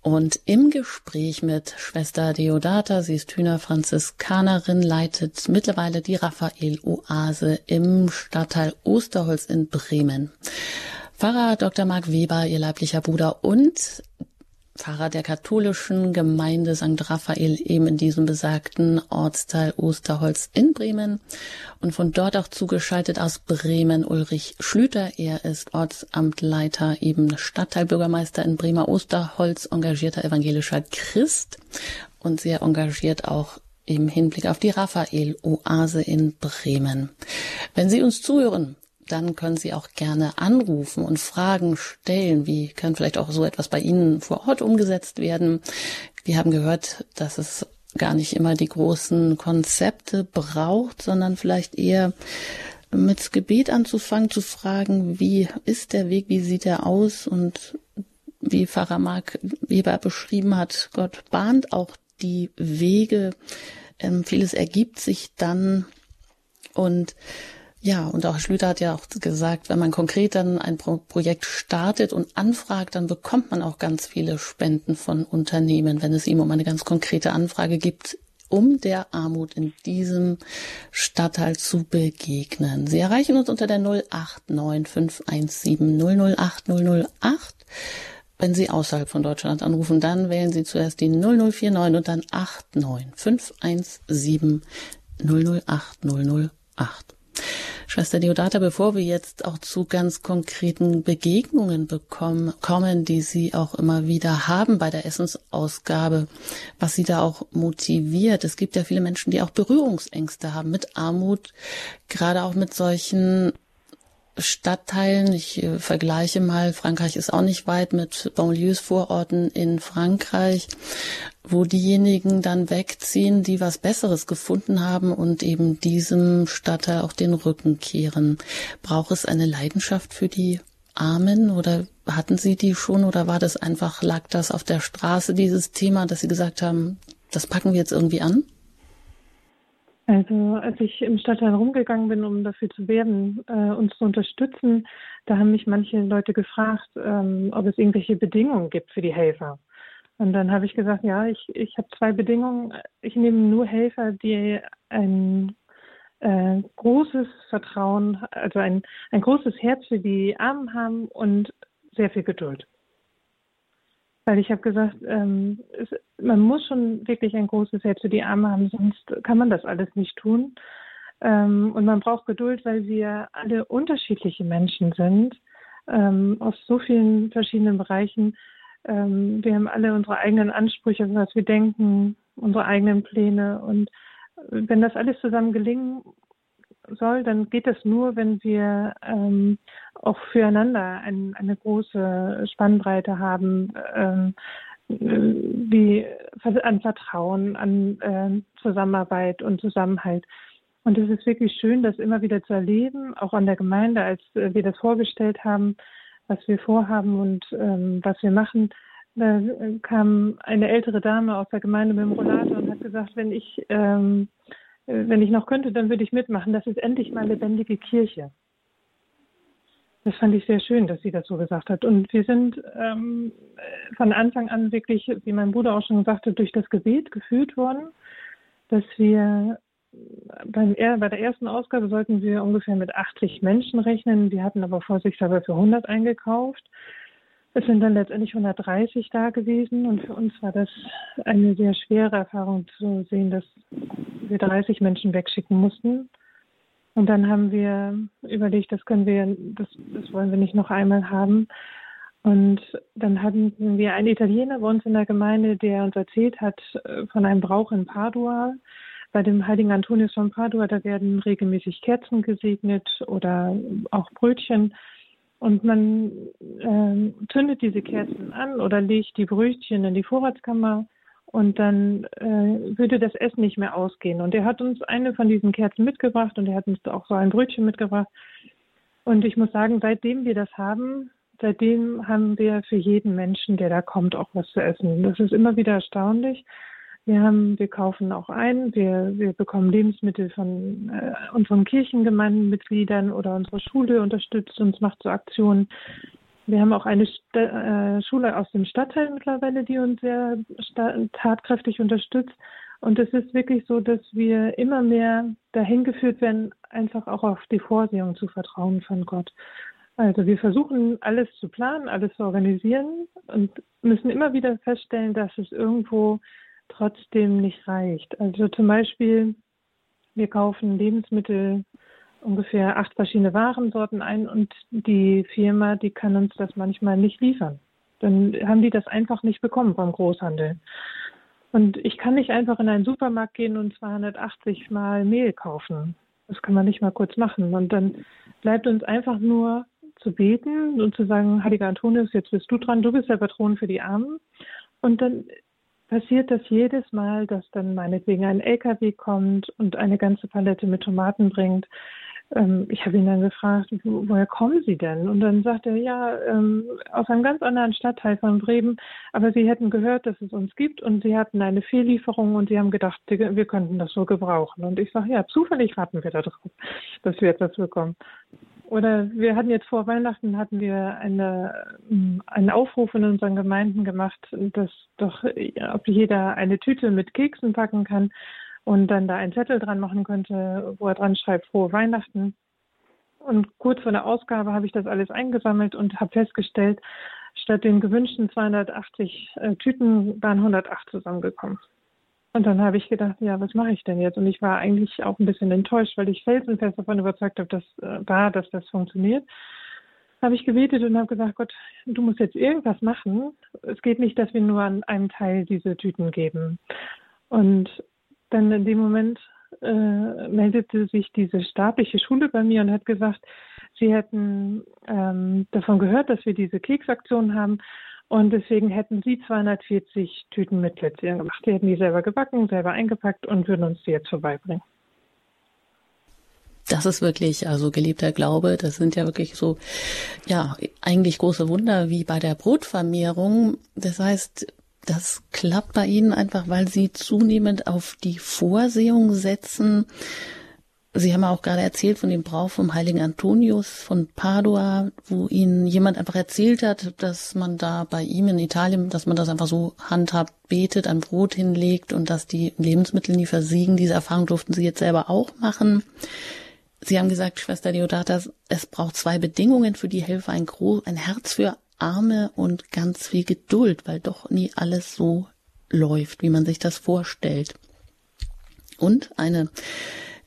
Und im Gespräch mit Schwester Deodata, sie ist Hühner Franziskanerin, leitet mittlerweile die Raphael Oase im Stadtteil Osterholz in Bremen. Pfarrer Dr. Marc Weber, ihr leiblicher Bruder und Pfarrer der katholischen Gemeinde St. Raphael eben in diesem besagten Ortsteil Osterholz in Bremen und von dort auch zugeschaltet aus Bremen Ulrich Schlüter. Er ist Ortsamtleiter, eben Stadtteilbürgermeister in Bremer Osterholz, engagierter evangelischer Christ und sehr engagiert auch im Hinblick auf die Raphael-Oase in Bremen. Wenn Sie uns zuhören, dann können Sie auch gerne anrufen und Fragen stellen. Wie kann vielleicht auch so etwas bei Ihnen vor Ort umgesetzt werden? Wir haben gehört, dass es gar nicht immer die großen Konzepte braucht, sondern vielleicht eher mit Gebet anzufangen, zu fragen, wie ist der Weg, wie sieht er aus und wie Pfarrer Mark Weber beschrieben hat, Gott bahnt auch die Wege. Ähm, vieles ergibt sich dann und ja, und auch Schlüter hat ja auch gesagt, wenn man konkret dann ein Pro Projekt startet und anfragt, dann bekommt man auch ganz viele Spenden von Unternehmen, wenn es ihm um eine ganz konkrete Anfrage gibt, um der Armut in diesem Stadtteil zu begegnen. Sie erreichen uns unter der 089517 008 008. Wenn Sie außerhalb von Deutschland anrufen, dann wählen Sie zuerst die 0049 und dann 89517 008 008. Schwester Deodata, bevor wir jetzt auch zu ganz konkreten Begegnungen bekommen, kommen, die Sie auch immer wieder haben bei der Essensausgabe, was Sie da auch motiviert. Es gibt ja viele Menschen, die auch Berührungsängste haben mit Armut, gerade auch mit solchen Stadtteilen. Ich äh, vergleiche mal, Frankreich ist auch nicht weit mit Banlieues-Vororten in Frankreich, wo diejenigen dann wegziehen, die was Besseres gefunden haben und eben diesem Stadtteil auch den Rücken kehren. Braucht es eine Leidenschaft für die Armen oder hatten Sie die schon oder war das einfach, lag das auf der Straße, dieses Thema, dass Sie gesagt haben, das packen wir jetzt irgendwie an? Also als ich im Stadtteil rumgegangen bin, um dafür zu werben, äh, uns zu unterstützen, da haben mich manche Leute gefragt, ähm, ob es irgendwelche Bedingungen gibt für die Helfer. Und dann habe ich gesagt, ja, ich, ich habe zwei Bedingungen. Ich nehme nur Helfer, die ein, äh, großes Vertrauen, also ein, ein großes Herz für die Armen haben und sehr viel Geduld. Weil ich habe gesagt, ähm, es, man muss schon wirklich ein großes Herz für die Armen haben, sonst kann man das alles nicht tun. Ähm, und man braucht Geduld, weil wir alle unterschiedliche Menschen sind, ähm, aus so vielen verschiedenen Bereichen. Ähm, wir haben alle unsere eigenen Ansprüche, was wir denken, unsere eigenen Pläne. Und wenn das alles zusammen gelingen soll, dann geht das nur, wenn wir ähm, auch füreinander ein, eine große Spannbreite haben, ähm, wie an Vertrauen, an äh, Zusammenarbeit und Zusammenhalt. Und es ist wirklich schön, das immer wieder zu erleben, auch an der Gemeinde, als äh, wir das vorgestellt haben, was wir vorhaben und ähm, was wir machen. Da äh, kam eine ältere Dame aus der Gemeinde mit dem Rollator und hat gesagt, wenn ich ähm, äh, wenn ich noch könnte, dann würde ich mitmachen. Das ist endlich mal lebendige Kirche. Das fand ich sehr schön, dass sie das so gesagt hat. Und wir sind ähm, von Anfang an wirklich, wie mein Bruder auch schon sagte, durch das Gebet geführt worden, dass wir beim, bei der ersten Ausgabe sollten wir ungefähr mit 80 Menschen rechnen. Wir hatten aber vorsichtshalber für 100 eingekauft. Es sind dann letztendlich 130 da gewesen und für uns war das eine sehr schwere Erfahrung zu sehen, dass wir 30 Menschen wegschicken mussten. Und dann haben wir überlegt, das können wir, das, das wollen wir nicht noch einmal haben. Und dann hatten wir einen Italiener bei uns in der Gemeinde, der uns erzählt hat äh, von einem Brauch in Padua. Bei dem heiligen Antonius von Padua, da werden regelmäßig Kerzen gesegnet oder auch Brötchen. Und man äh, zündet diese Kerzen an oder legt die Brötchen in die Vorratskammer und dann äh, würde das Essen nicht mehr ausgehen. Und er hat uns eine von diesen Kerzen mitgebracht und er hat uns auch so ein Brötchen mitgebracht. Und ich muss sagen, seitdem wir das haben, seitdem haben wir für jeden Menschen, der da kommt, auch was zu essen. Das ist immer wieder erstaunlich. Wir haben, wir kaufen auch ein, wir, wir bekommen Lebensmittel von äh, unseren Kirchengemeindenmitgliedern oder unsere Schule unterstützt uns, macht so Aktionen. Wir haben auch eine St äh, Schule aus dem Stadtteil mittlerweile, die uns sehr tatkräftig unterstützt. Und es ist wirklich so, dass wir immer mehr dahin geführt werden, einfach auch auf die Vorsehung zu vertrauen von Gott. Also wir versuchen alles zu planen, alles zu organisieren und müssen immer wieder feststellen, dass es irgendwo trotzdem nicht reicht. Also zum Beispiel, wir kaufen Lebensmittel, ungefähr acht verschiedene Warensorten ein und die Firma, die kann uns das manchmal nicht liefern. Dann haben die das einfach nicht bekommen vom Großhandel. Und ich kann nicht einfach in einen Supermarkt gehen und 280 Mal Mehl kaufen. Das kann man nicht mal kurz machen. Und dann bleibt uns einfach nur zu beten und zu sagen, Heiliger Antonius, jetzt bist du dran, du bist der Patron für die Armen. Und dann passiert das jedes Mal, dass dann meinetwegen ein LKW kommt und eine ganze Palette mit Tomaten bringt. Ähm, ich habe ihn dann gefragt, woher kommen Sie denn? Und dann sagte er, ja, ähm, aus einem ganz anderen Stadtteil von Bremen, aber Sie hätten gehört, dass es uns gibt und Sie hatten eine Fehllieferung und Sie haben gedacht, wir könnten das so gebrauchen. Und ich sage, ja, zufällig warten wir darauf, dass wir etwas bekommen. Oder wir hatten jetzt vor Weihnachten hatten wir eine, ähm, einen Aufruf in unseren Gemeinden gemacht, dass doch ob jeder eine Tüte mit Keksen packen kann und dann da einen Zettel dran machen könnte, wo er dran schreibt, frohe Weihnachten. Und kurz vor der Ausgabe habe ich das alles eingesammelt und habe festgestellt, statt den gewünschten 280 äh, Tüten waren 108 zusammengekommen. Und dann habe ich gedacht, ja, was mache ich denn jetzt? Und ich war eigentlich auch ein bisschen enttäuscht, weil ich felsenfest davon überzeugt habe, dass äh, war, dass das funktioniert. Habe ich gebetet und habe gesagt, Gott, du musst jetzt irgendwas machen. Es geht nicht, dass wir nur an einem Teil diese Tüten geben. Und dann in dem Moment äh, meldete sich diese staatliche Schule bei mir und hat gesagt, sie hätten ähm, davon gehört, dass wir diese Keksaktion haben und deswegen hätten sie 240 Tüten mit Plätzchen gemacht. Die hätten die selber gebacken, selber eingepackt und würden uns die jetzt vorbeibringen. Das ist wirklich, also geliebter Glaube, das sind ja wirklich so, ja, eigentlich große Wunder wie bei der Brotvermehrung. Das heißt, das klappt bei Ihnen einfach, weil Sie zunehmend auf die Vorsehung setzen Sie haben auch gerade erzählt von dem Brauch vom heiligen Antonius von Padua, wo Ihnen jemand einfach erzählt hat, dass man da bei ihm in Italien, dass man das einfach so handhabt, betet, ein Brot hinlegt und dass die Lebensmittel nie versiegen. Diese Erfahrung durften Sie jetzt selber auch machen. Sie haben gesagt, Schwester Deodata, es braucht zwei Bedingungen für die Helfer, ein, Gro ein Herz für Arme und ganz viel Geduld, weil doch nie alles so läuft, wie man sich das vorstellt. Und eine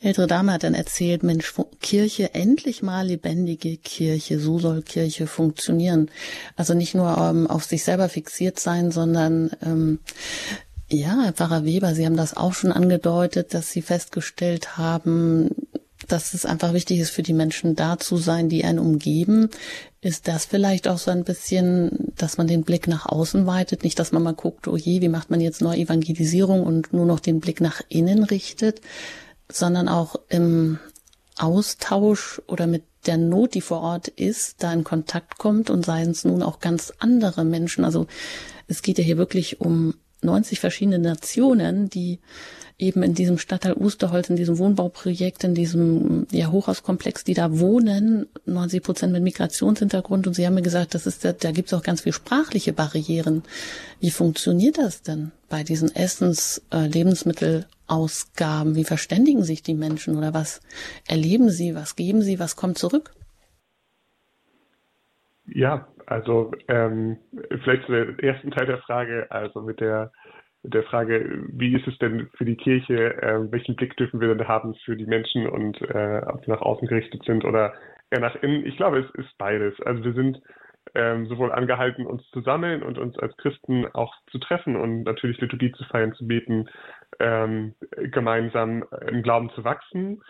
ältere Dame hat dann erzählt, Mensch, Kirche, endlich mal lebendige Kirche, so soll Kirche funktionieren. Also nicht nur ähm, auf sich selber fixiert sein, sondern ähm, ja, Pfarrer Weber, Sie haben das auch schon angedeutet, dass Sie festgestellt haben, dass es einfach wichtig ist, für die Menschen da zu sein, die einen umgeben. Ist das vielleicht auch so ein bisschen, dass man den Blick nach außen weitet? Nicht, dass man mal guckt, oh je, wie macht man jetzt neue Evangelisierung und nur noch den Blick nach innen richtet, sondern auch im Austausch oder mit der Not, die vor Ort ist, da in Kontakt kommt und seien es nun auch ganz andere Menschen. Also es geht ja hier wirklich um 90 verschiedene Nationen, die eben in diesem Stadtteil Osterholz, in diesem Wohnbauprojekt, in diesem ja, Hochhauskomplex, die da wohnen, 90 Prozent mit Migrationshintergrund. Und Sie haben mir gesagt, das ist, da, da gibt es auch ganz viel sprachliche Barrieren. Wie funktioniert das denn bei diesen Essens-, äh, Lebensmittel- Ausgaben? Wie verständigen sich die Menschen oder was erleben sie? Was geben sie? Was kommt zurück? Ja, also ähm, vielleicht zu der ersten Teil der Frage, also mit der mit der Frage, wie ist es denn für die Kirche, äh, welchen Blick dürfen wir denn haben für die Menschen und äh, ob sie nach außen gerichtet sind oder eher nach innen? Ich glaube, es ist beides. Also wir sind ähm, sowohl angehalten, uns zu sammeln und uns als Christen auch zu treffen und natürlich Liturgie zu feiern, zu beten, ähm, gemeinsam im Glauben zu wachsen.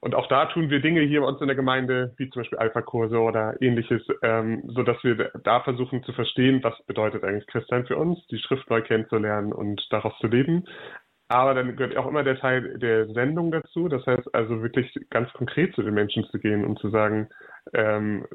Und auch da tun wir Dinge hier bei uns in der Gemeinde, wie zum Beispiel Alpha-Kurse oder ähnliches, ähm, so dass wir da versuchen zu verstehen, was bedeutet eigentlich Christsein für uns, die Schrift neu kennenzulernen und daraus zu leben. Aber dann gehört auch immer der Teil der Sendung dazu. Das heißt also wirklich ganz konkret zu den Menschen zu gehen und zu sagen, ähm,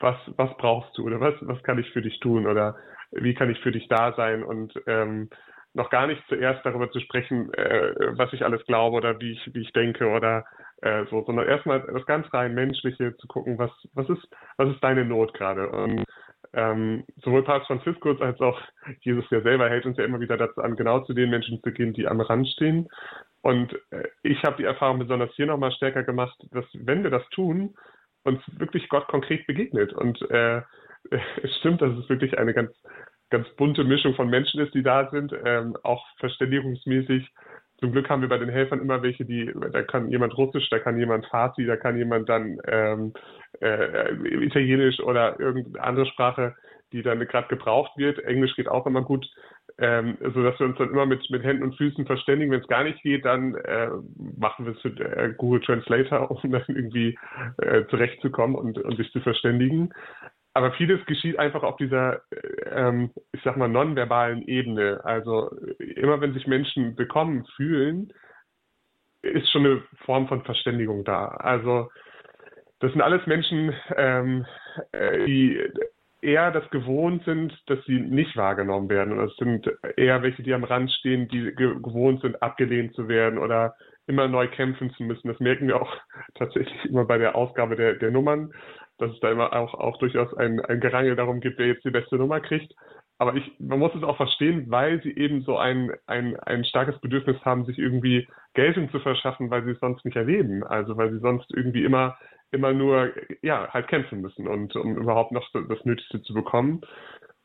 was, was brauchst du oder was, was kann ich für dich tun oder wie kann ich für dich da sein und ähm, noch gar nicht zuerst darüber zu sprechen, äh, was ich alles glaube oder wie ich, wie ich denke oder äh, so, sondern erstmal das ganz rein Menschliche zu gucken, was, was ist, was ist deine Not gerade? Und ähm, sowohl Papst Franziskus als auch Jesus ja selber hält uns ja immer wieder dazu an, genau zu den Menschen zu gehen, die am Rand stehen. Und äh, ich habe die Erfahrung besonders hier nochmal stärker gemacht, dass wenn wir das tun, uns wirklich Gott konkret begegnet. Und äh, *laughs* es stimmt, dass es wirklich eine ganz, ganz bunte Mischung von Menschen ist, die da sind, ähm, auch verständigungsmäßig. Zum Glück haben wir bei den Helfern immer welche, die, da kann jemand Russisch, da kann jemand Farsi, da kann jemand dann ähm, äh, Italienisch oder irgendeine andere Sprache, die dann gerade gebraucht wird. Englisch geht auch immer gut ähm, so dass wir uns dann immer mit, mit Händen und Füßen verständigen. Wenn es gar nicht geht, dann äh, machen wir es mit äh, Google Translator, um dann irgendwie äh, zurechtzukommen und, und sich zu verständigen. Aber vieles geschieht einfach auf dieser, äh, ähm, ich sag mal, nonverbalen Ebene. Also immer wenn sich Menschen bekommen fühlen, ist schon eine Form von Verständigung da. Also das sind alles Menschen, ähm, äh, die eher das gewohnt sind, dass sie nicht wahrgenommen werden. Und es sind eher welche, die am Rand stehen, die gewohnt sind, abgelehnt zu werden oder immer neu kämpfen zu müssen. Das merken wir auch *laughs* tatsächlich immer bei der Ausgabe der, der Nummern, dass es da immer auch, auch durchaus ein, ein Gerangel darum gibt, wer jetzt die beste Nummer kriegt. Aber ich, man muss es auch verstehen, weil sie eben so ein, ein, ein starkes Bedürfnis haben, sich irgendwie Geltung zu verschaffen, weil sie es sonst nicht erleben. Also weil sie sonst irgendwie immer immer nur, ja, halt kämpfen müssen und um überhaupt noch das Nötigste zu bekommen.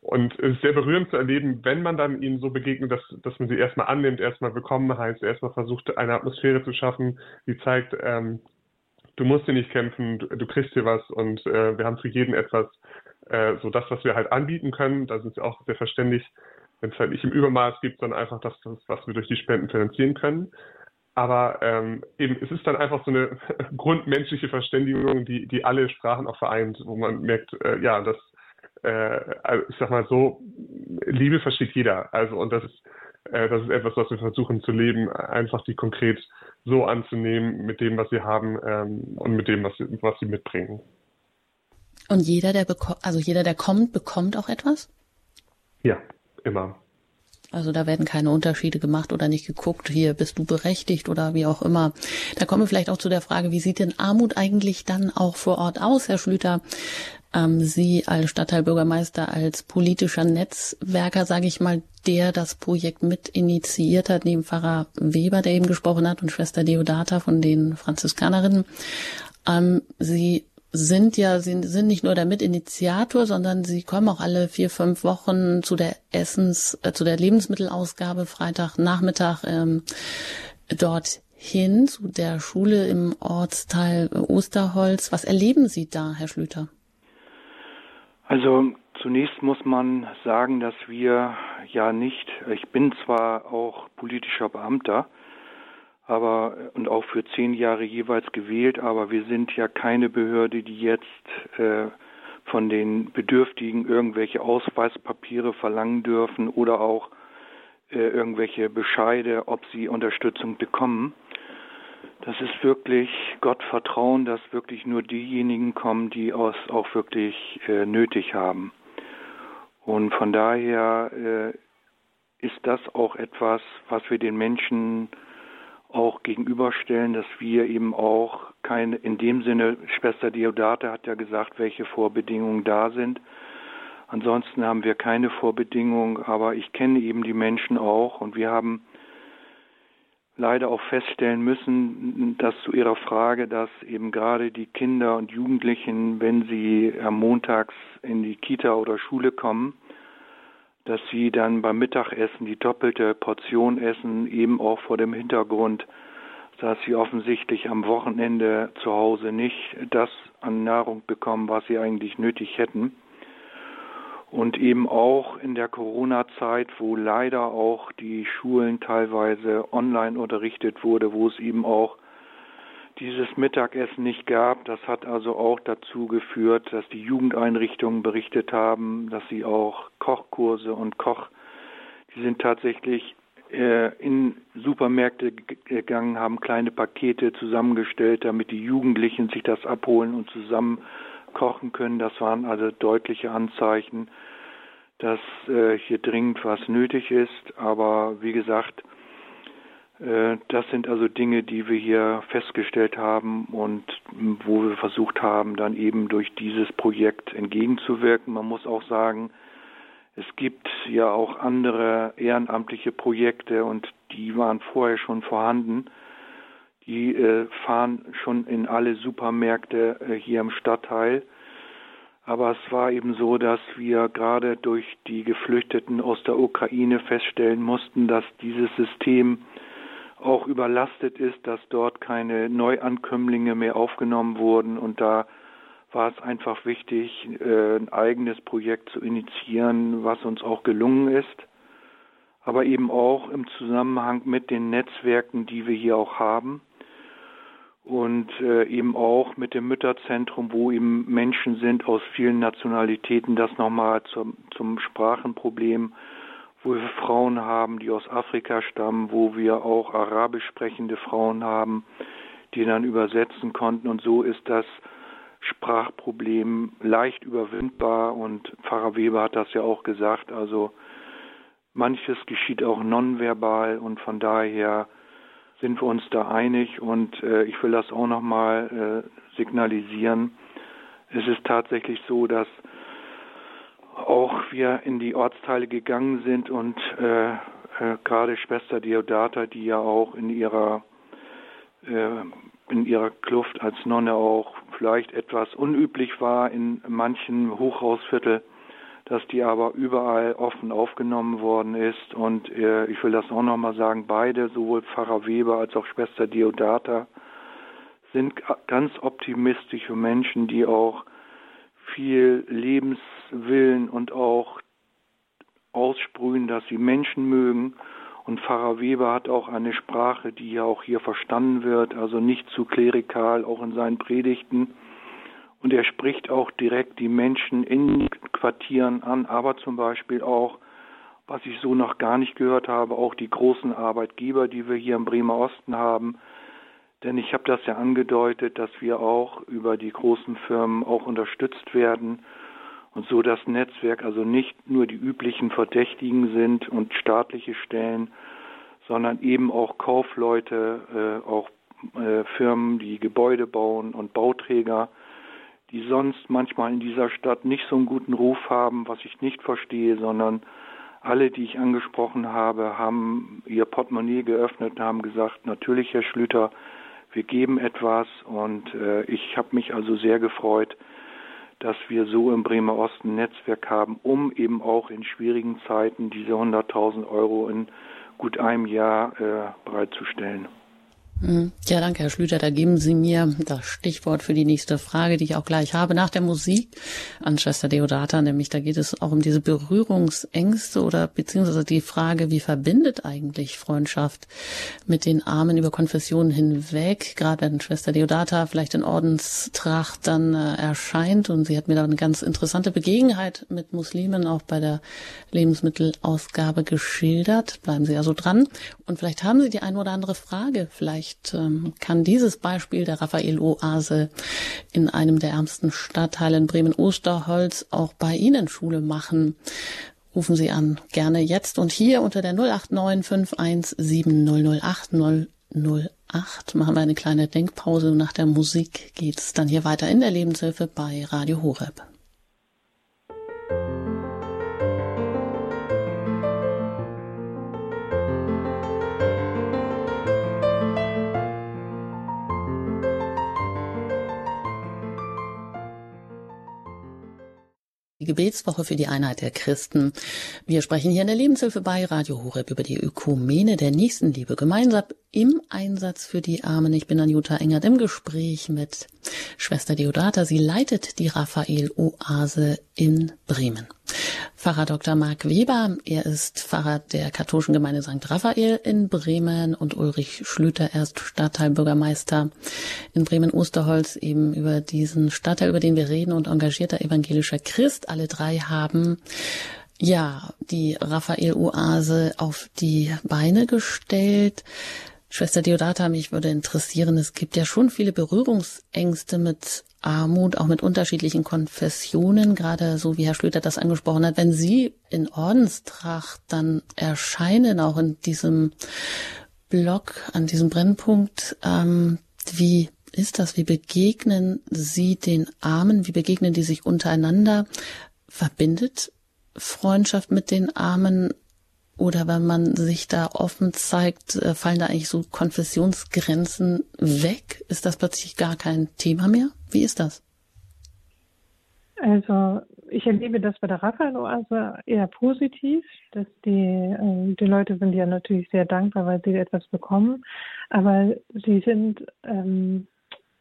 Und es ist sehr berührend zu erleben, wenn man dann ihnen so begegnet, dass, dass man sie erstmal annimmt, erstmal willkommen heißt, erstmal versucht, eine Atmosphäre zu schaffen, die zeigt, ähm, du musst hier nicht kämpfen, du, du kriegst hier was und äh, wir haben für jeden etwas, äh, so das, was wir halt anbieten können. Da sind sie auch sehr verständlich, wenn es halt nicht im Übermaß gibt, sondern einfach das, was wir durch die Spenden finanzieren können. Aber ähm, eben, es ist dann einfach so eine *laughs* grundmenschliche Verständigung, die, die alle Sprachen auch vereint, wo man merkt, äh, ja, das, äh, also ich sag mal so, Liebe versteht jeder. Also und das ist, äh, das ist etwas, was wir versuchen zu leben, einfach die konkret so anzunehmen mit dem, was sie haben ähm, und mit dem, was sie, was sie mitbringen. Und jeder, der bekommt, also jeder, der kommt, bekommt auch etwas? Ja, immer. Also da werden keine Unterschiede gemacht oder nicht geguckt, hier bist du berechtigt oder wie auch immer. Da kommen wir vielleicht auch zu der Frage, wie sieht denn Armut eigentlich dann auch vor Ort aus, Herr Schlüter? Ähm, Sie als Stadtteilbürgermeister, als politischer Netzwerker, sage ich mal, der das Projekt mit initiiert hat, neben Pfarrer Weber, der eben gesprochen hat, und Schwester Deodata von den Franziskanerinnen. Ähm, Sie sind ja, sie sind nicht nur der Mitinitiator, sondern sie kommen auch alle vier, fünf Wochen zu der Essens, äh, zu der Lebensmittelausgabe Freitagnachmittag ähm, dorthin, zu der Schule im Ortsteil Osterholz. Was erleben Sie da, Herr Schlüter? Also zunächst muss man sagen, dass wir ja nicht, ich bin zwar auch politischer Beamter, aber und auch für zehn Jahre jeweils gewählt, aber wir sind ja keine Behörde, die jetzt äh, von den Bedürftigen irgendwelche Ausweispapiere verlangen dürfen oder auch äh, irgendwelche Bescheide, ob sie Unterstützung bekommen. Das ist wirklich Gott vertrauen, dass wirklich nur diejenigen kommen, die es auch wirklich äh, nötig haben. Und von daher äh, ist das auch etwas, was wir den Menschen auch gegenüberstellen, dass wir eben auch keine, in dem Sinne, Schwester Deodate hat ja gesagt, welche Vorbedingungen da sind. Ansonsten haben wir keine Vorbedingungen, aber ich kenne eben die Menschen auch und wir haben leider auch feststellen müssen, dass zu Ihrer Frage, dass eben gerade die Kinder und Jugendlichen, wenn sie am Montags in die Kita oder Schule kommen, dass sie dann beim Mittagessen die doppelte Portion essen, eben auch vor dem Hintergrund, dass sie offensichtlich am Wochenende zu Hause nicht das an Nahrung bekommen, was sie eigentlich nötig hätten. Und eben auch in der Corona-Zeit, wo leider auch die Schulen teilweise online unterrichtet wurde, wo es eben auch dieses Mittagessen nicht gab. Das hat also auch dazu geführt, dass die Jugendeinrichtungen berichtet haben, dass sie auch Kochkurse und Koch, die sind tatsächlich äh, in Supermärkte gegangen, haben kleine Pakete zusammengestellt, damit die Jugendlichen sich das abholen und zusammen kochen können. Das waren also deutliche Anzeichen, dass äh, hier dringend was nötig ist. Aber wie gesagt, das sind also Dinge, die wir hier festgestellt haben und wo wir versucht haben, dann eben durch dieses Projekt entgegenzuwirken. Man muss auch sagen, es gibt ja auch andere ehrenamtliche Projekte und die waren vorher schon vorhanden. Die äh, fahren schon in alle Supermärkte äh, hier im Stadtteil. Aber es war eben so, dass wir gerade durch die Geflüchteten aus der Ukraine feststellen mussten, dass dieses System auch überlastet ist, dass dort keine Neuankömmlinge mehr aufgenommen wurden. Und da war es einfach wichtig, äh, ein eigenes Projekt zu initiieren, was uns auch gelungen ist, aber eben auch im Zusammenhang mit den Netzwerken, die wir hier auch haben. Und äh, eben auch mit dem Mütterzentrum, wo eben Menschen sind aus vielen Nationalitäten, das nochmal zum, zum Sprachenproblem wo wir Frauen haben, die aus Afrika stammen, wo wir auch arabisch sprechende Frauen haben, die dann übersetzen konnten. Und so ist das Sprachproblem leicht überwindbar. Und Pfarrer Weber hat das ja auch gesagt. Also manches geschieht auch nonverbal und von daher sind wir uns da einig. Und äh, ich will das auch nochmal äh, signalisieren. Es ist tatsächlich so, dass auch wir in die Ortsteile gegangen sind und äh, äh, gerade Schwester Deodata, die ja auch in ihrer äh, in ihrer Kluft als Nonne auch vielleicht etwas unüblich war in manchen Hochhausviertel, dass die aber überall offen aufgenommen worden ist. Und äh, ich will das auch nochmal sagen, beide, sowohl Pfarrer Weber als auch Schwester Deodata, sind ganz optimistische Menschen, die auch viel Lebenswillen und auch aussprühen, dass sie Menschen mögen. Und Pfarrer Weber hat auch eine Sprache, die ja auch hier verstanden wird, also nicht zu klerikal, auch in seinen Predigten. Und er spricht auch direkt die Menschen in Quartieren an, aber zum Beispiel auch, was ich so noch gar nicht gehört habe, auch die großen Arbeitgeber, die wir hier im Bremer Osten haben, denn ich habe das ja angedeutet, dass wir auch über die großen Firmen auch unterstützt werden. und so das Netzwerk also nicht nur die üblichen Verdächtigen sind und staatliche Stellen, sondern eben auch Kaufleute, äh, auch äh, Firmen, die Gebäude bauen und Bauträger, die sonst manchmal in dieser Stadt nicht so einen guten Ruf haben, was ich nicht verstehe, sondern alle, die ich angesprochen habe, haben ihr Portemonnaie geöffnet und haben gesagt, natürlich, Herr Schlüter, wir geben etwas und äh, ich habe mich also sehr gefreut, dass wir so im Bremer Osten ein Netzwerk haben, um eben auch in schwierigen Zeiten diese 100.000 Euro in gut einem Jahr äh, bereitzustellen. Hm. Ja, danke, Herr Schlüter. Da geben Sie mir das Stichwort für die nächste Frage, die ich auch gleich habe nach der Musik an Schwester Deodata. Nämlich da geht es auch um diese Berührungsängste oder beziehungsweise die Frage, wie verbindet eigentlich Freundschaft mit den Armen über Konfessionen hinweg? Gerade wenn Schwester Deodata vielleicht in Ordenstracht dann äh, erscheint und sie hat mir da eine ganz interessante Begebenheit mit Muslimen auch bei der Lebensmittelausgabe geschildert. Bleiben Sie also dran. Und vielleicht haben Sie die eine oder andere Frage. Vielleicht Vielleicht ähm, kann dieses Beispiel der Raphael-Oase in einem der ärmsten Stadtteile in Bremen-Osterholz auch bei Ihnen Schule machen. Rufen Sie an, gerne jetzt und hier unter der 089 517 008 008 machen wir eine kleine Denkpause und nach der Musik geht es dann hier weiter in der Lebenshilfe bei Radio Horeb. Die Gebetswoche für die Einheit der Christen. Wir sprechen hier in der Lebenshilfe bei Radio Horeb über die Ökumene der Nächstenliebe gemeinsam im Einsatz für die Armen. Ich bin Anjuta Engert im Gespräch mit Schwester Deodata. Sie leitet die Raphael-Oase in Bremen. Pfarrer Dr. Marc Weber, er ist Pfarrer der katholischen Gemeinde St. Raphael in Bremen und Ulrich Schlüter, er ist Stadtteilbürgermeister in Bremen-Osterholz, eben über diesen Stadtteil, über den wir reden und engagierter evangelischer Christ. Alle drei haben ja die Raphael-Oase auf die Beine gestellt. Schwester Deodata, mich würde interessieren, es gibt ja schon viele Berührungsängste mit Armut, auch mit unterschiedlichen Konfessionen, gerade so wie Herr Schlüter das angesprochen hat. Wenn Sie in Ordenstracht dann erscheinen, auch in diesem Block, an diesem Brennpunkt, ähm, wie ist das? Wie begegnen Sie den Armen? Wie begegnen die sich untereinander? Verbindet Freundschaft mit den Armen oder wenn man sich da offen zeigt, äh, fallen da eigentlich so Konfessionsgrenzen weg? Ist das plötzlich gar kein Thema mehr? Wie ist das? Also ich erlebe das bei der Raphael-Oase eher positiv, dass die, äh, die Leute sind ja natürlich sehr dankbar, weil sie etwas bekommen, aber sie sind ähm,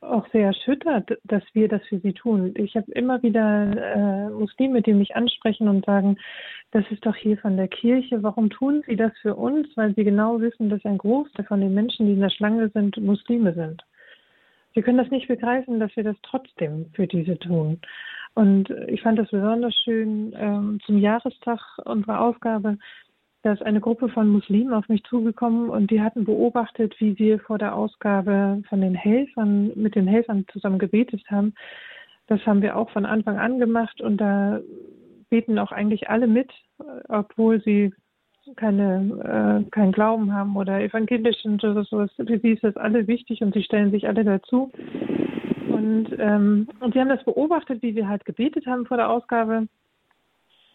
auch sehr erschüttert, dass wir das für sie tun. Ich habe immer wieder äh, Muslime, die mich ansprechen und sagen, das ist doch hier von der Kirche, warum tun sie das für uns? Weil sie genau wissen, dass ein Großteil von den Menschen, die in der Schlange sind, Muslime sind. Sie können das nicht begreifen, dass wir das trotzdem für diese tun. Und ich fand das besonders schön ähm, zum Jahrestag unserer Ausgabe da ist eine Gruppe von Muslimen auf mich zugekommen und die hatten beobachtet, wie wir vor der Ausgabe von den Helfern, mit den Helfern zusammen gebetet haben. Das haben wir auch von Anfang an gemacht und da beten auch eigentlich alle mit, obwohl sie keine, äh, keinen Glauben haben oder evangelisch sind oder sowas. Für sie ist das alle wichtig und sie stellen sich alle dazu. Und, ähm, und sie haben das beobachtet, wie wir halt gebetet haben vor der Ausgabe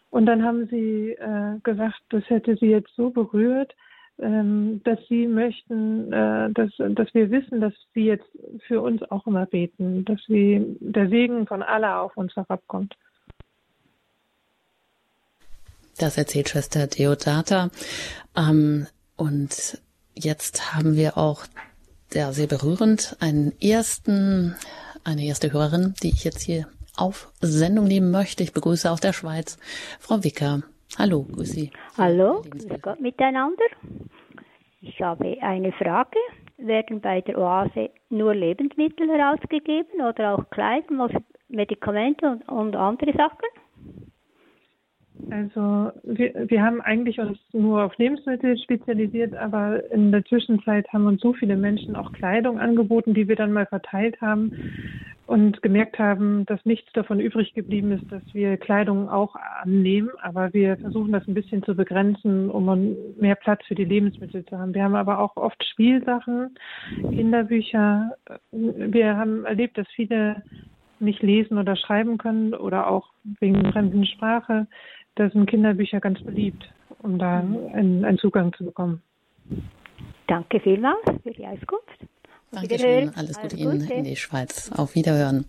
und dann haben sie äh, gesagt, das hätte sie jetzt so berührt, ähm, dass sie möchten, äh, dass, dass wir wissen, dass sie jetzt für uns auch immer beten, dass sie, der Segen von Allah auf uns herabkommt. Das erzählt Schwester Deodata. Ähm, und jetzt haben wir auch ja, sehr berührend einen ersten, eine erste Hörerin, die ich jetzt hier auf Sendung nehmen möchte. Ich begrüße aus der Schweiz Frau Wicker. Hallo, grüß Sie. Hallo, grüß Gott miteinander. Ich habe eine Frage. Werden bei der Oase nur Lebensmittel herausgegeben oder auch Kleidung, Medikamente und, und andere Sachen? Also wir, wir haben eigentlich uns nur auf Lebensmittel spezialisiert, aber in der Zwischenzeit haben uns so viele Menschen auch Kleidung angeboten, die wir dann mal verteilt haben. Und gemerkt haben, dass nichts davon übrig geblieben ist, dass wir Kleidung auch annehmen, aber wir versuchen das ein bisschen zu begrenzen, um mehr Platz für die Lebensmittel zu haben. Wir haben aber auch oft Spielsachen, Kinderbücher. Wir haben erlebt, dass viele nicht lesen oder schreiben können oder auch wegen fremden Sprache. Da sind Kinderbücher ganz beliebt, um da einen, einen Zugang zu bekommen. Danke vielmals für die Auskunft. Dankeschön. Alles Gute Ihnen in die Schweiz. Auf Wiederhören.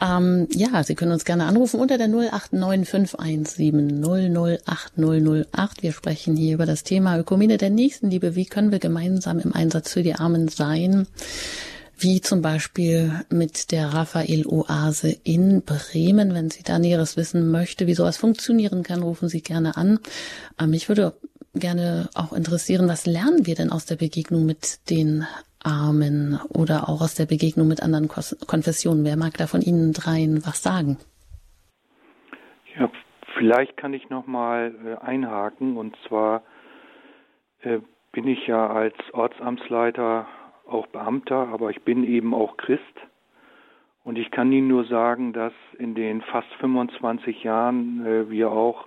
Ähm, ja, Sie können uns gerne anrufen unter der 089517008008. Wir sprechen hier über das Thema Ökumene der Nächstenliebe. Wie können wir gemeinsam im Einsatz für die Armen sein? Wie zum Beispiel mit der Raphael-Oase in Bremen. Wenn Sie da Näheres wissen möchte, wie sowas funktionieren kann, rufen Sie gerne an. Ähm, mich würde gerne auch interessieren, was lernen wir denn aus der Begegnung mit den Armen oder auch aus der Begegnung mit anderen Konfessionen. Wer mag da von Ihnen dreien was sagen? Ja, vielleicht kann ich noch mal äh, einhaken und zwar äh, bin ich ja als Ortsamtsleiter auch Beamter, aber ich bin eben auch Christ und ich kann Ihnen nur sagen, dass in den fast 25 Jahren äh, wir auch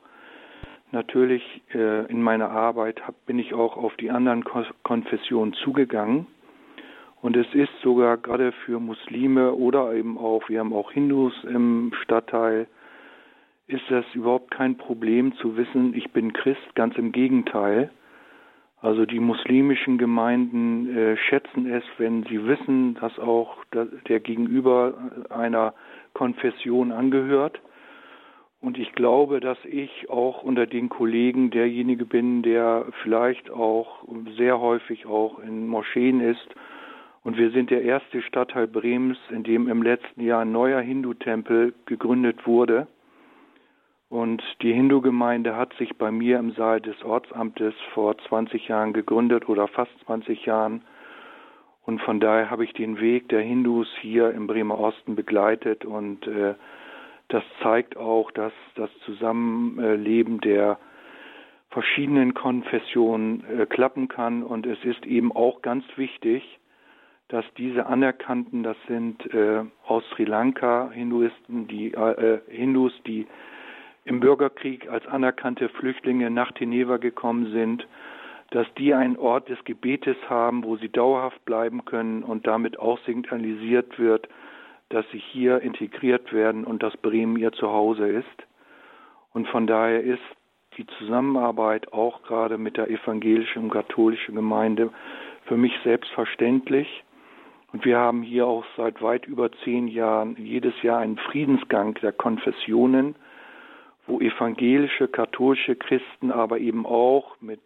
natürlich in meiner Arbeit bin ich auch auf die anderen Konfessionen zugegangen und es ist sogar gerade für Muslime oder eben auch, wir haben auch Hindus im Stadtteil, ist das überhaupt kein Problem zu wissen, ich bin Christ, ganz im Gegenteil. Also die muslimischen Gemeinden äh, schätzen es, wenn sie wissen, dass auch der Gegenüber einer Konfession angehört. Und ich glaube, dass ich auch unter den Kollegen derjenige bin, der vielleicht auch sehr häufig auch in Moscheen ist und wir sind der erste Stadtteil Bremens, in dem im letzten Jahr ein neuer Hindu-Tempel gegründet wurde. Und die Hindu-Gemeinde hat sich bei mir im Saal des Ortsamtes vor 20 Jahren gegründet oder fast 20 Jahren. Und von daher habe ich den Weg der Hindus hier im Bremer Osten begleitet. Und äh, das zeigt auch, dass das Zusammenleben der verschiedenen Konfessionen äh, klappen kann. Und es ist eben auch ganz wichtig, dass diese anerkannten, das sind äh, aus Sri Lanka Hinduisten, die äh, Hindus, die im Bürgerkrieg als anerkannte Flüchtlinge nach Teneva gekommen sind, dass die einen Ort des Gebetes haben, wo sie dauerhaft bleiben können und damit auch signalisiert wird, dass sie hier integriert werden und dass Bremen ihr Zuhause ist. Und von daher ist die Zusammenarbeit auch gerade mit der evangelischen und katholischen Gemeinde für mich selbstverständlich. Und wir haben hier auch seit weit über zehn Jahren jedes Jahr einen Friedensgang der Konfessionen, wo evangelische, katholische Christen, aber eben auch mit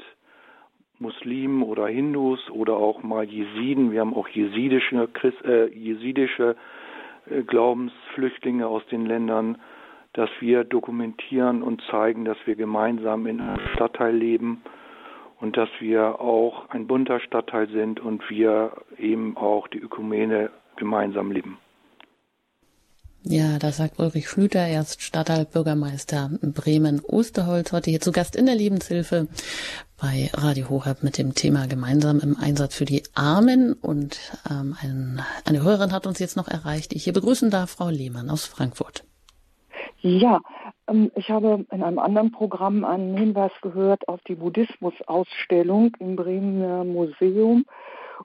Muslimen oder Hindus oder auch mal Jesiden, wir haben auch jesidische, Christ, äh, jesidische äh, Glaubensflüchtlinge aus den Ländern, dass wir dokumentieren und zeigen, dass wir gemeinsam in einem Stadtteil leben und dass wir auch ein bunter Stadtteil sind und wir eben auch die Ökumene gemeinsam leben. Ja, das sagt Ulrich Schlüter, er ist Stadtteilbürgermeister Bremen-Osterholz, heute hier zu Gast in der Lebenshilfe bei Radio Horeb mit dem Thema gemeinsam im Einsatz für die Armen. Und ähm, ein, eine Hörerin hat uns jetzt noch erreicht, die ich hier begrüßen darf, Frau Lehmann aus Frankfurt. Ja, ich habe in einem anderen Programm einen Hinweis gehört auf die Buddhismus-Ausstellung im Bremer Museum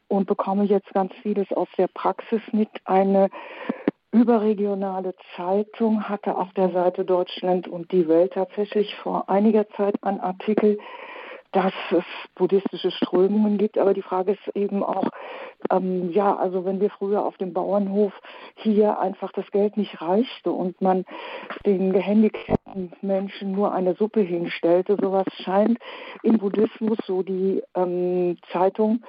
und bekomme jetzt ganz vieles aus der Praxis mit. Eine überregionale Zeitung hatte auf der Seite Deutschland und die Welt tatsächlich vor einiger Zeit einen Artikel dass es buddhistische Strömungen gibt, aber die Frage ist eben auch, ähm, ja, also wenn wir früher auf dem Bauernhof hier einfach das Geld nicht reichte und man den gehandicapten Menschen nur eine Suppe hinstellte, sowas scheint im Buddhismus, so die ähm, Zeitung,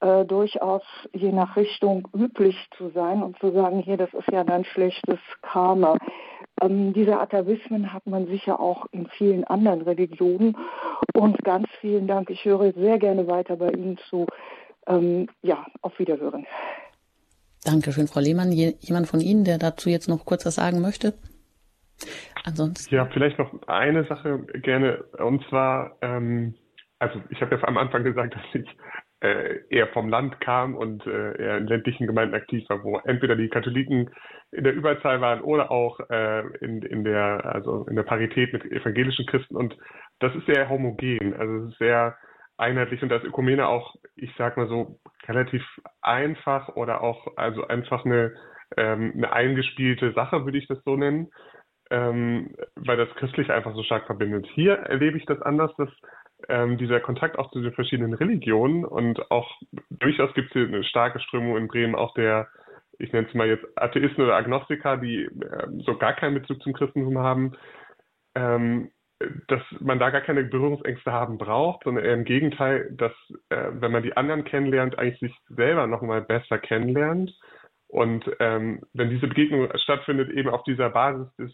äh, durchaus je nach Richtung üblich zu sein und zu sagen, hier, das ist ja dann schlechtes Karma. Ähm, diese Atavismen hat man sicher auch in vielen anderen Religionen. Und ganz vielen Dank. Ich höre sehr gerne weiter bei Ihnen zu. Ähm, ja, auf Wiederhören. Dankeschön, Frau Lehmann. Jemand von Ihnen, der dazu jetzt noch kurz was sagen möchte? Ansonsten. Ja, vielleicht noch eine Sache gerne. Und zwar, ähm, also ich habe ja am Anfang gesagt, *laughs* dass ich äh, eher vom Land kam und äh, eher in ländlichen Gemeinden aktiv war, wo entweder die Katholiken in der Überzahl waren oder auch äh, in, in der also in der Parität mit evangelischen Christen. Und das ist sehr homogen, also sehr einheitlich. Und das Ökumene auch, ich sag mal so, relativ einfach oder auch also einfach eine, ähm, eine eingespielte Sache, würde ich das so nennen, ähm, weil das christlich einfach so stark verbindet. Hier erlebe ich das anders, dass ähm, dieser Kontakt auch zu den verschiedenen Religionen und auch durchaus gibt es hier eine starke Strömung in Bremen auch der, ich nenne es mal jetzt Atheisten oder Agnostiker, die äh, so gar keinen Bezug zum Christentum haben, ähm, dass man da gar keine Berührungsängste haben braucht, sondern eher im Gegenteil, dass äh, wenn man die anderen kennenlernt, eigentlich sich selber nochmal besser kennenlernt. Und ähm, wenn diese Begegnung stattfindet, eben auf dieser Basis des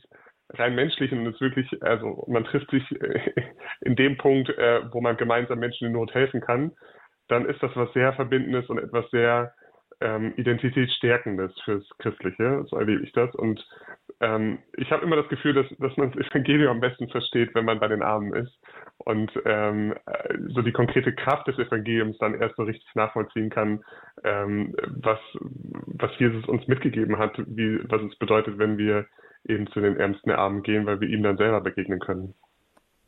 rein menschlichen und es wirklich, also man trifft sich äh, in dem Punkt, äh, wo man gemeinsam Menschen in Not helfen kann, dann ist das was sehr Verbindendes und etwas sehr ähm, Identitätsstärkendes fürs Christliche. So erlebe ich das. Und ähm, ich habe immer das Gefühl, dass, dass man das Evangelium am besten versteht, wenn man bei den Armen ist und ähm, äh, so die konkrete Kraft des Evangeliums dann erst so richtig nachvollziehen kann, ähm, was, was Jesus uns mitgegeben hat, wie, was es bedeutet, wenn wir eben zu den Ärmsten Armen gehen, weil wir ihm dann selber begegnen können.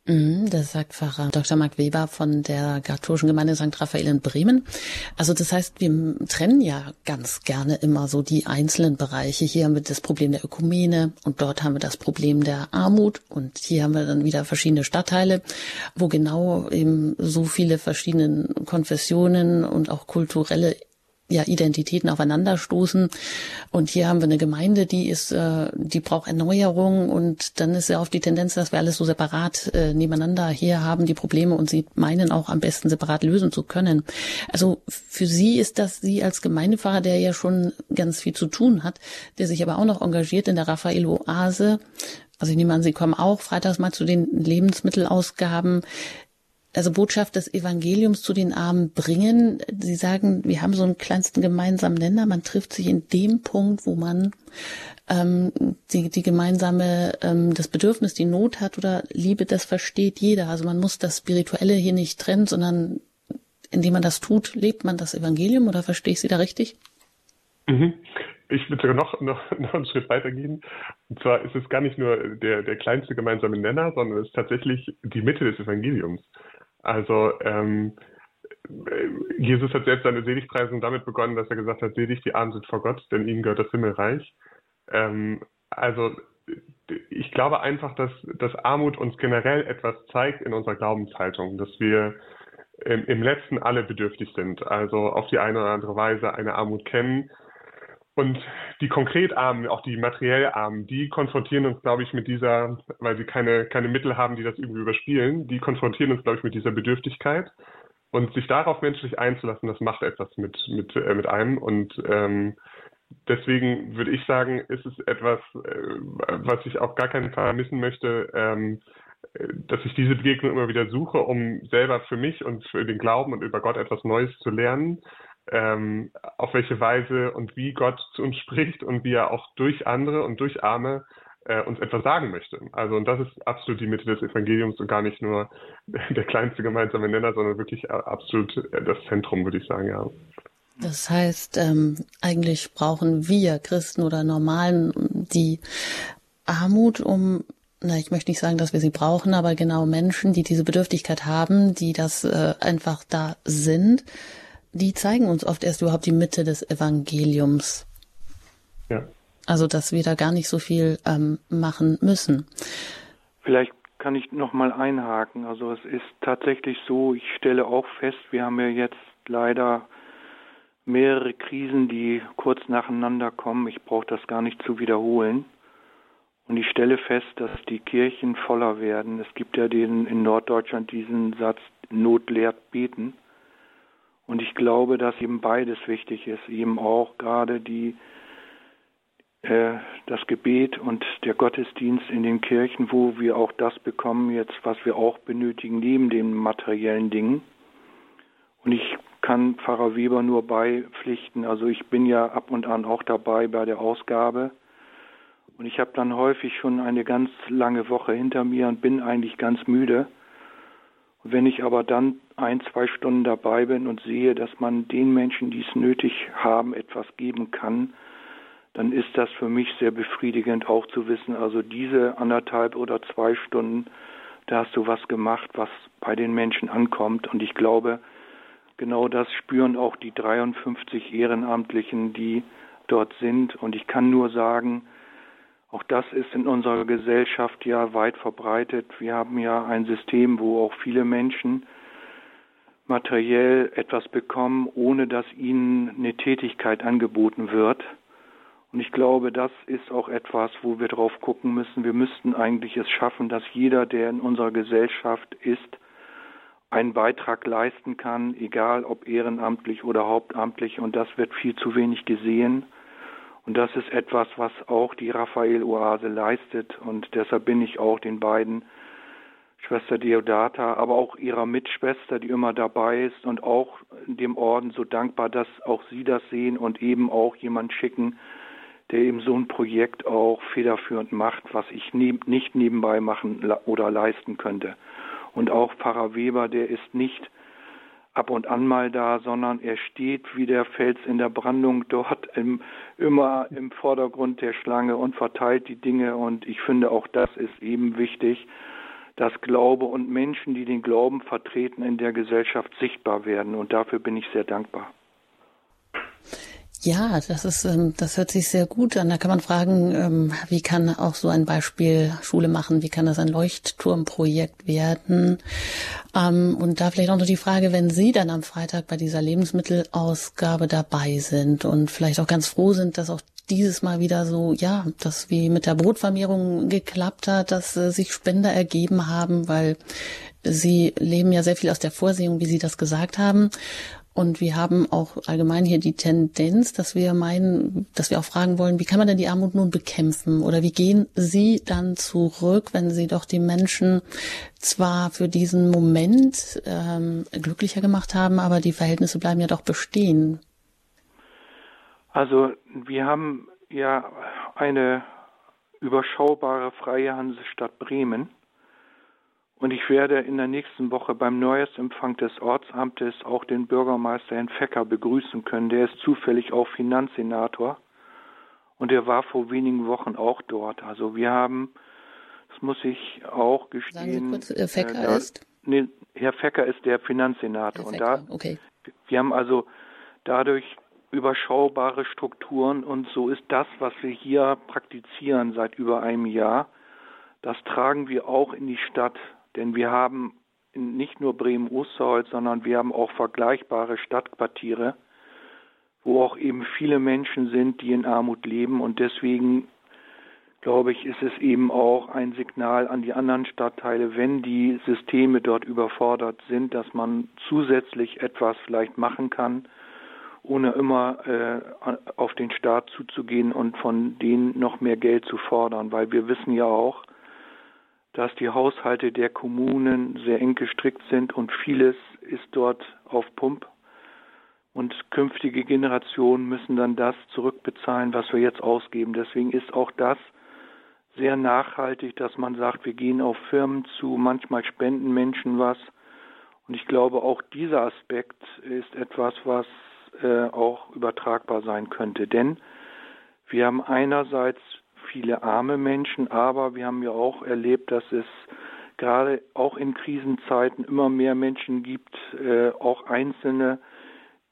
Mhm, das sagt Pfarrer Dr. Marc Weber von der katholischen Gemeinde St. Raphael in Bremen. Also das heißt, wir trennen ja ganz gerne immer so die einzelnen Bereiche. Hier haben wir das Problem der Ökumene und dort haben wir das Problem der Armut und hier haben wir dann wieder verschiedene Stadtteile, wo genau eben so viele verschiedene Konfessionen und auch kulturelle ja, Identitäten aufeinanderstoßen. Und hier haben wir eine Gemeinde, die ist, äh, die braucht Erneuerung und dann ist ja oft die Tendenz, dass wir alles so separat äh, nebeneinander hier haben, die Probleme und sie meinen auch am besten separat lösen zu können. Also für Sie ist das Sie als Gemeindepfarrer, der ja schon ganz viel zu tun hat, der sich aber auch noch engagiert in der Raphael Oase. Also ich nehme an, Sie kommen auch freitags mal zu den Lebensmittelausgaben also Botschaft des Evangeliums zu den Armen bringen. Sie sagen, wir haben so einen kleinsten gemeinsamen Nenner. Man trifft sich in dem Punkt, wo man ähm, die, die gemeinsame, ähm, das Bedürfnis, die Not hat oder Liebe, das versteht jeder. Also man muss das Spirituelle hier nicht trennen, sondern indem man das tut, lebt man das Evangelium oder verstehe ich Sie da richtig? Mhm. Ich würde sogar noch, noch, *laughs* noch einen Schritt weitergehen. Und zwar ist es gar nicht nur der, der kleinste gemeinsame Nenner, sondern es ist tatsächlich die Mitte des Evangeliums. Also ähm, Jesus hat selbst seine Seligpreisung damit begonnen, dass er gesagt hat, selig die Armen sind vor Gott, denn ihnen gehört das Himmelreich. Ähm, also ich glaube einfach, dass, dass Armut uns generell etwas zeigt in unserer Glaubenshaltung, dass wir im, im letzten alle bedürftig sind, also auf die eine oder andere Weise eine Armut kennen und die konkret Armen, auch die materiell Armen, die konfrontieren uns, glaube ich, mit dieser, weil sie keine, keine Mittel haben, die das irgendwie überspielen, die konfrontieren uns, glaube ich, mit dieser Bedürftigkeit. Und sich darauf menschlich einzulassen, das macht etwas mit, mit, äh, mit einem. Und ähm, deswegen würde ich sagen, ist es etwas, äh, was ich auf gar keinen Fall missen möchte, ähm, dass ich diese Begegnung immer wieder suche, um selber für mich und für den Glauben und über Gott etwas Neues zu lernen ähm, auf welche Weise und wie Gott zu uns spricht und wie er auch durch andere und durch Arme äh, uns etwas sagen möchte. Also und das ist absolut die Mitte des Evangeliums und gar nicht nur *laughs* der kleinste gemeinsame Nenner, sondern wirklich absolut das Zentrum, würde ich sagen, ja. Das heißt, ähm, eigentlich brauchen wir Christen oder Normalen die Armut, um na, ich möchte nicht sagen, dass wir sie brauchen, aber genau Menschen, die diese Bedürftigkeit haben, die das äh, einfach da sind, die zeigen uns oft erst überhaupt die Mitte des Evangeliums. Ja. Also, dass wir da gar nicht so viel ähm, machen müssen. Vielleicht kann ich noch mal einhaken. Also es ist tatsächlich so, ich stelle auch fest, wir haben ja jetzt leider mehrere Krisen, die kurz nacheinander kommen. Ich brauche das gar nicht zu wiederholen. Und ich stelle fest, dass die Kirchen voller werden. Es gibt ja den in Norddeutschland diesen Satz, Not lehrt beten. Und ich glaube, dass eben beides wichtig ist, eben auch gerade die äh, das Gebet und der Gottesdienst in den Kirchen, wo wir auch das bekommen jetzt, was wir auch benötigen neben den materiellen Dingen. Und ich kann Pfarrer Weber nur beipflichten. Also ich bin ja ab und an auch dabei bei der Ausgabe. Und ich habe dann häufig schon eine ganz lange Woche hinter mir und bin eigentlich ganz müde. Wenn ich aber dann ein, zwei Stunden dabei bin und sehe, dass man den Menschen, die es nötig haben, etwas geben kann, dann ist das für mich sehr befriedigend auch zu wissen, also diese anderthalb oder zwei Stunden, da hast du was gemacht, was bei den Menschen ankommt. Und ich glaube, genau das spüren auch die 53 Ehrenamtlichen, die dort sind. Und ich kann nur sagen, auch das ist in unserer Gesellschaft ja weit verbreitet. Wir haben ja ein System, wo auch viele Menschen materiell etwas bekommen, ohne dass ihnen eine Tätigkeit angeboten wird. Und ich glaube, das ist auch etwas, wo wir drauf gucken müssen. Wir müssten eigentlich es schaffen, dass jeder, der in unserer Gesellschaft ist, einen Beitrag leisten kann, egal ob ehrenamtlich oder hauptamtlich. Und das wird viel zu wenig gesehen. Und das ist etwas, was auch die Raphael-Oase leistet. Und deshalb bin ich auch den beiden, Schwester Deodata, aber auch ihrer Mitschwester, die immer dabei ist und auch dem Orden so dankbar, dass auch sie das sehen und eben auch jemand schicken, der eben so ein Projekt auch federführend macht, was ich ne nicht nebenbei machen oder leisten könnte. Und auch Pfarrer Weber, der ist nicht ab und an mal da, sondern er steht wie der Fels in der Brandung dort im, immer im Vordergrund der Schlange und verteilt die Dinge. Und ich finde auch das ist eben wichtig, dass Glaube und Menschen, die den Glauben vertreten, in der Gesellschaft sichtbar werden. Und dafür bin ich sehr dankbar. Ja, das ist, ähm, das hört sich sehr gut an. Da kann man fragen, ähm, wie kann auch so ein Beispiel Schule machen? Wie kann das ein Leuchtturmprojekt werden? Ähm, und da vielleicht auch noch die Frage, wenn Sie dann am Freitag bei dieser Lebensmittelausgabe dabei sind und vielleicht auch ganz froh sind, dass auch dieses Mal wieder so, ja, dass wie mit der Brotvermehrung geklappt hat, dass äh, sich Spender ergeben haben, weil Sie leben ja sehr viel aus der Vorsehung, wie Sie das gesagt haben. Und wir haben auch allgemein hier die Tendenz, dass wir meinen, dass wir auch fragen wollen, wie kann man denn die Armut nun bekämpfen? Oder wie gehen Sie dann zurück, wenn Sie doch die Menschen zwar für diesen Moment ähm, glücklicher gemacht haben, aber die Verhältnisse bleiben ja doch bestehen? Also wir haben ja eine überschaubare freie Hansestadt Bremen und ich werde in der nächsten Woche beim Neujahrsempfang des Ortsamtes auch den Bürgermeister Herrn Fecker begrüßen können. Der ist zufällig auch Finanzsenator und er war vor wenigen Wochen auch dort. Also wir haben, das muss ich auch gestehen. Sagen Sie kurz, äh, Fecker äh, da, ist? Nee, Herr Fecker ist der Finanzsenator. Herr und da, okay. wir haben also dadurch überschaubare Strukturen und so ist das, was wir hier praktizieren seit über einem Jahr, das tragen wir auch in die Stadt denn wir haben nicht nur Bremen-Osterholz, sondern wir haben auch vergleichbare Stadtquartiere, wo auch eben viele Menschen sind, die in Armut leben. Und deswegen glaube ich, ist es eben auch ein Signal an die anderen Stadtteile, wenn die Systeme dort überfordert sind, dass man zusätzlich etwas vielleicht machen kann, ohne immer äh, auf den Staat zuzugehen und von denen noch mehr Geld zu fordern, weil wir wissen ja auch, dass die Haushalte der Kommunen sehr eng gestrickt sind und vieles ist dort auf Pump. Und künftige Generationen müssen dann das zurückbezahlen, was wir jetzt ausgeben. Deswegen ist auch das sehr nachhaltig, dass man sagt, wir gehen auf Firmen zu, manchmal spenden Menschen was. Und ich glaube, auch dieser Aspekt ist etwas, was äh, auch übertragbar sein könnte. Denn wir haben einerseits viele arme Menschen, aber wir haben ja auch erlebt, dass es gerade auch in Krisenzeiten immer mehr Menschen gibt, äh, auch Einzelne,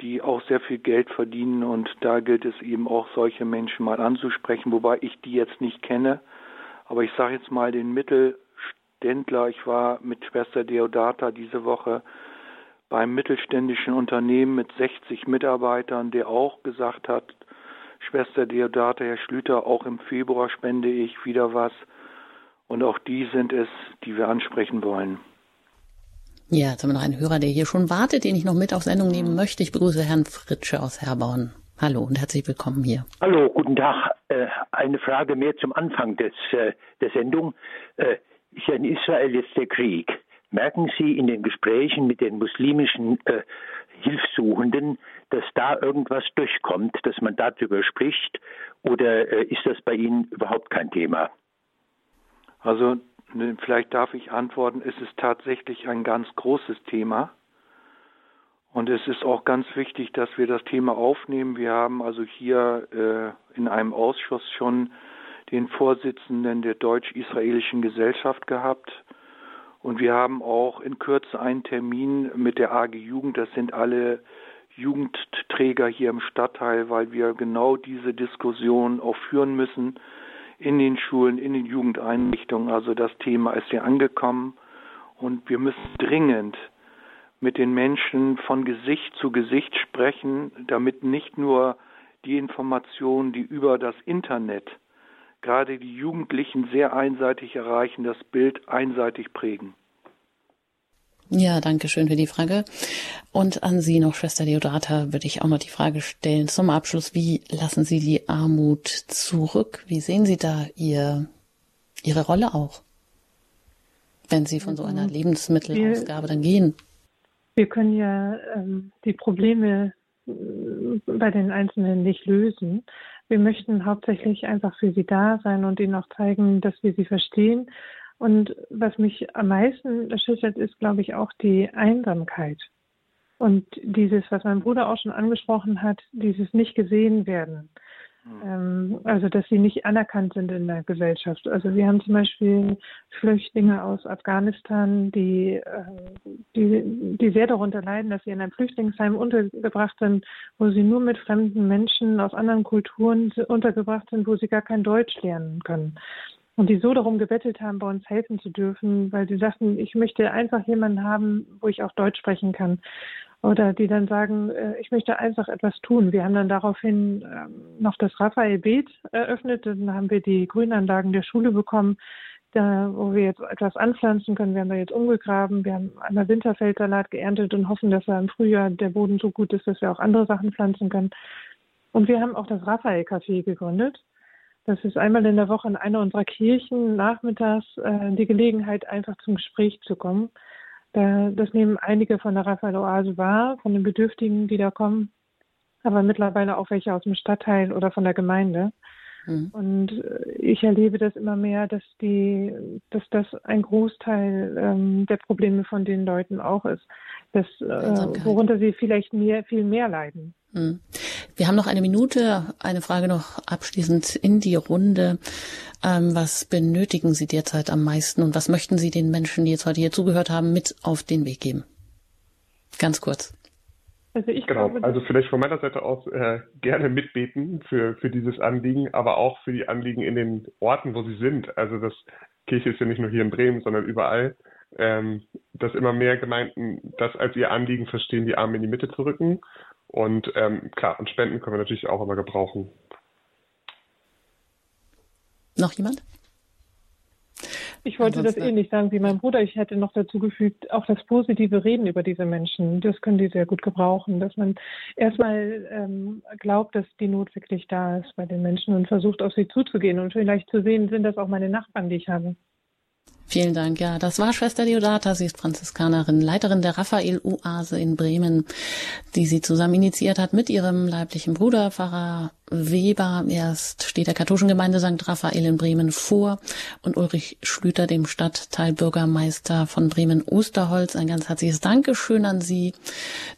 die auch sehr viel Geld verdienen. Und da gilt es eben auch solche Menschen mal anzusprechen, wobei ich die jetzt nicht kenne, aber ich sage jetzt mal den Mittelständler, ich war mit Schwester Deodata diese Woche beim mittelständischen Unternehmen mit 60 Mitarbeitern, der auch gesagt hat, Schwester Deodata, Herr Schlüter, auch im Februar spende ich wieder was. Und auch die sind es, die wir ansprechen wollen. Ja, jetzt haben wir noch einen Hörer, der hier schon wartet, den ich noch mit auf Sendung nehmen möchte. Ich begrüße Herrn Fritsche aus Herborn. Hallo und herzlich willkommen hier. Hallo, guten Tag. Äh, eine Frage mehr zum Anfang des, äh, der Sendung. Äh, ist ja in Israel jetzt der Krieg. Merken Sie in den Gesprächen mit den muslimischen äh, Hilfssuchenden, dass da irgendwas durchkommt, dass man darüber spricht? Oder äh, ist das bei Ihnen überhaupt kein Thema? Also Vielleicht darf ich antworten, es ist tatsächlich ein ganz großes Thema. Und es ist auch ganz wichtig, dass wir das Thema aufnehmen. Wir haben also hier äh, in einem Ausschuss schon den Vorsitzenden der deutsch-israelischen Gesellschaft gehabt. Und wir haben auch in Kürze einen Termin mit der AG Jugend. Das sind alle Jugendträger hier im Stadtteil, weil wir genau diese Diskussion auch führen müssen in den Schulen, in den Jugendeinrichtungen. Also das Thema ist hier angekommen und wir müssen dringend mit den Menschen von Gesicht zu Gesicht sprechen, damit nicht nur die Informationen, die über das Internet gerade die Jugendlichen sehr einseitig erreichen, das Bild einseitig prägen. Ja, danke schön für die Frage. Und an Sie noch, Schwester Deodata, würde ich auch noch die Frage stellen zum Abschluss. Wie lassen Sie die Armut zurück? Wie sehen Sie da Ihr, Ihre Rolle auch? Wenn Sie von so einer also, Lebensmittelausgabe dann gehen? Wir können ja ähm, die Probleme äh, bei den Einzelnen nicht lösen. Wir möchten hauptsächlich einfach für sie da sein und ihnen auch zeigen, dass wir sie verstehen und was mich am meisten erschüttert, ist, glaube ich, auch die Einsamkeit. Und dieses, was mein Bruder auch schon angesprochen hat, dieses nicht gesehen werden. Mhm. Also, dass sie nicht anerkannt sind in der Gesellschaft. Also, wir haben zum Beispiel Flüchtlinge aus Afghanistan, die, ähm, die, die sehr darunter leiden, dass sie in einem Flüchtlingsheim untergebracht sind, wo sie nur mit fremden Menschen aus anderen Kulturen untergebracht sind, wo sie gar kein Deutsch lernen können und die so darum gebettelt haben, bei uns helfen zu dürfen, weil sie sagten, ich möchte einfach jemanden haben, wo ich auch Deutsch sprechen kann. Oder die dann sagen, äh, ich möchte einfach etwas tun. Wir haben dann daraufhin ähm, noch das Raphael Beet eröffnet. Dann haben wir die Grünanlagen der Schule bekommen, da, wo wir jetzt etwas anpflanzen können. Wir haben da jetzt umgegraben. Wir haben einmal Winterfeldsalat geerntet und hoffen, dass er im Frühjahr der Boden so gut ist, dass wir auch andere Sachen pflanzen können. Und wir haben auch das Raphael Café gegründet. Das ist einmal in der Woche in einer unserer Kirchen nachmittags äh, die Gelegenheit, einfach zum Gespräch zu kommen. Da, das nehmen einige von der Raphael Oase wahr, von den Bedürftigen, die da kommen, aber mittlerweile auch welche aus dem Stadtteil oder von der Gemeinde. Mhm. Und äh, ich erlebe das immer mehr, dass die, dass das ein Großteil ähm, der Probleme von den Leuten auch ist, dass, äh, worunter sie vielleicht mehr, viel mehr leiden. Hm. Wir haben noch eine Minute, eine Frage noch abschließend in die Runde. Ähm, was benötigen Sie derzeit am meisten und was möchten Sie den Menschen, die jetzt heute hier zugehört haben, mit auf den Weg geben? Ganz kurz. Also ich genau, glaube, also vielleicht von meiner Seite aus äh, gerne mitbeten für, für dieses Anliegen, aber auch für die Anliegen in den Orten, wo sie sind. Also das Kirche ist ja nicht nur hier in Bremen, sondern überall, ähm, dass immer mehr Gemeinden das als ihr Anliegen verstehen, die Arme in die Mitte zu rücken und ähm, klar, und Spenden können wir natürlich auch immer gebrauchen. Noch jemand? Ich wollte Ansonsten, das ähnlich sagen wie mein Bruder. Ich hätte noch dazu gefügt, auch das positive Reden über diese Menschen, das können die sehr gut gebrauchen, dass man erstmal ähm, glaubt, dass die Not wirklich da ist bei den Menschen und versucht, auf sie zuzugehen und vielleicht zu sehen, sind das auch meine Nachbarn, die ich habe. Vielen Dank. Ja, das war Schwester Deodata. Sie ist Franziskanerin, Leiterin der Raphael-Oase in Bremen, die sie zusammen initiiert hat mit ihrem leiblichen Bruder, Pfarrer Weber. Erst steht der katholischen Gemeinde St. Raphael in Bremen vor und Ulrich Schlüter, dem Stadtteilbürgermeister von Bremen-Osterholz. Ein ganz herzliches Dankeschön an Sie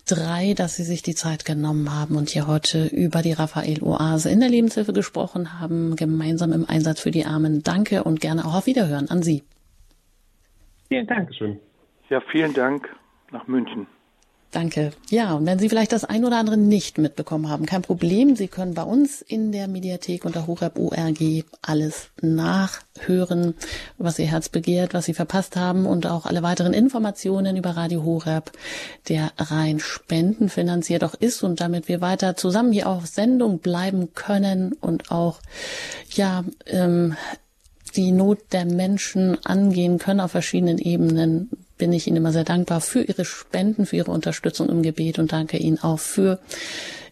drei, dass Sie sich die Zeit genommen haben und hier heute über die Raphael-Oase in der Lebenshilfe gesprochen haben, gemeinsam im Einsatz für die Armen. Danke und gerne auch auf Wiederhören an Sie. Vielen Dank. Schön. Ja, vielen Dank nach München. Danke. Ja, und wenn Sie vielleicht das ein oder andere nicht mitbekommen haben, kein Problem. Sie können bei uns in der Mediathek unter horeb.org alles nachhören, was Ihr Herz begehrt, was Sie verpasst haben und auch alle weiteren Informationen über Radio Horeb, der rein spendenfinanziert auch ist und damit wir weiter zusammen hier auf Sendung bleiben können und auch, ja, ähm, die Not der Menschen angehen können auf verschiedenen Ebenen, bin ich Ihnen immer sehr dankbar für Ihre Spenden, für Ihre Unterstützung im Gebet und danke Ihnen auch für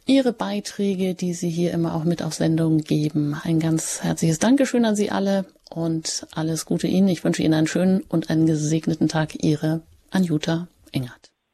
Ihre Beiträge, die Sie hier immer auch mit auf Sendung geben. Ein ganz herzliches Dankeschön an Sie alle und alles Gute Ihnen. Ich wünsche Ihnen einen schönen und einen gesegneten Tag. Ihre Anjuta Engert.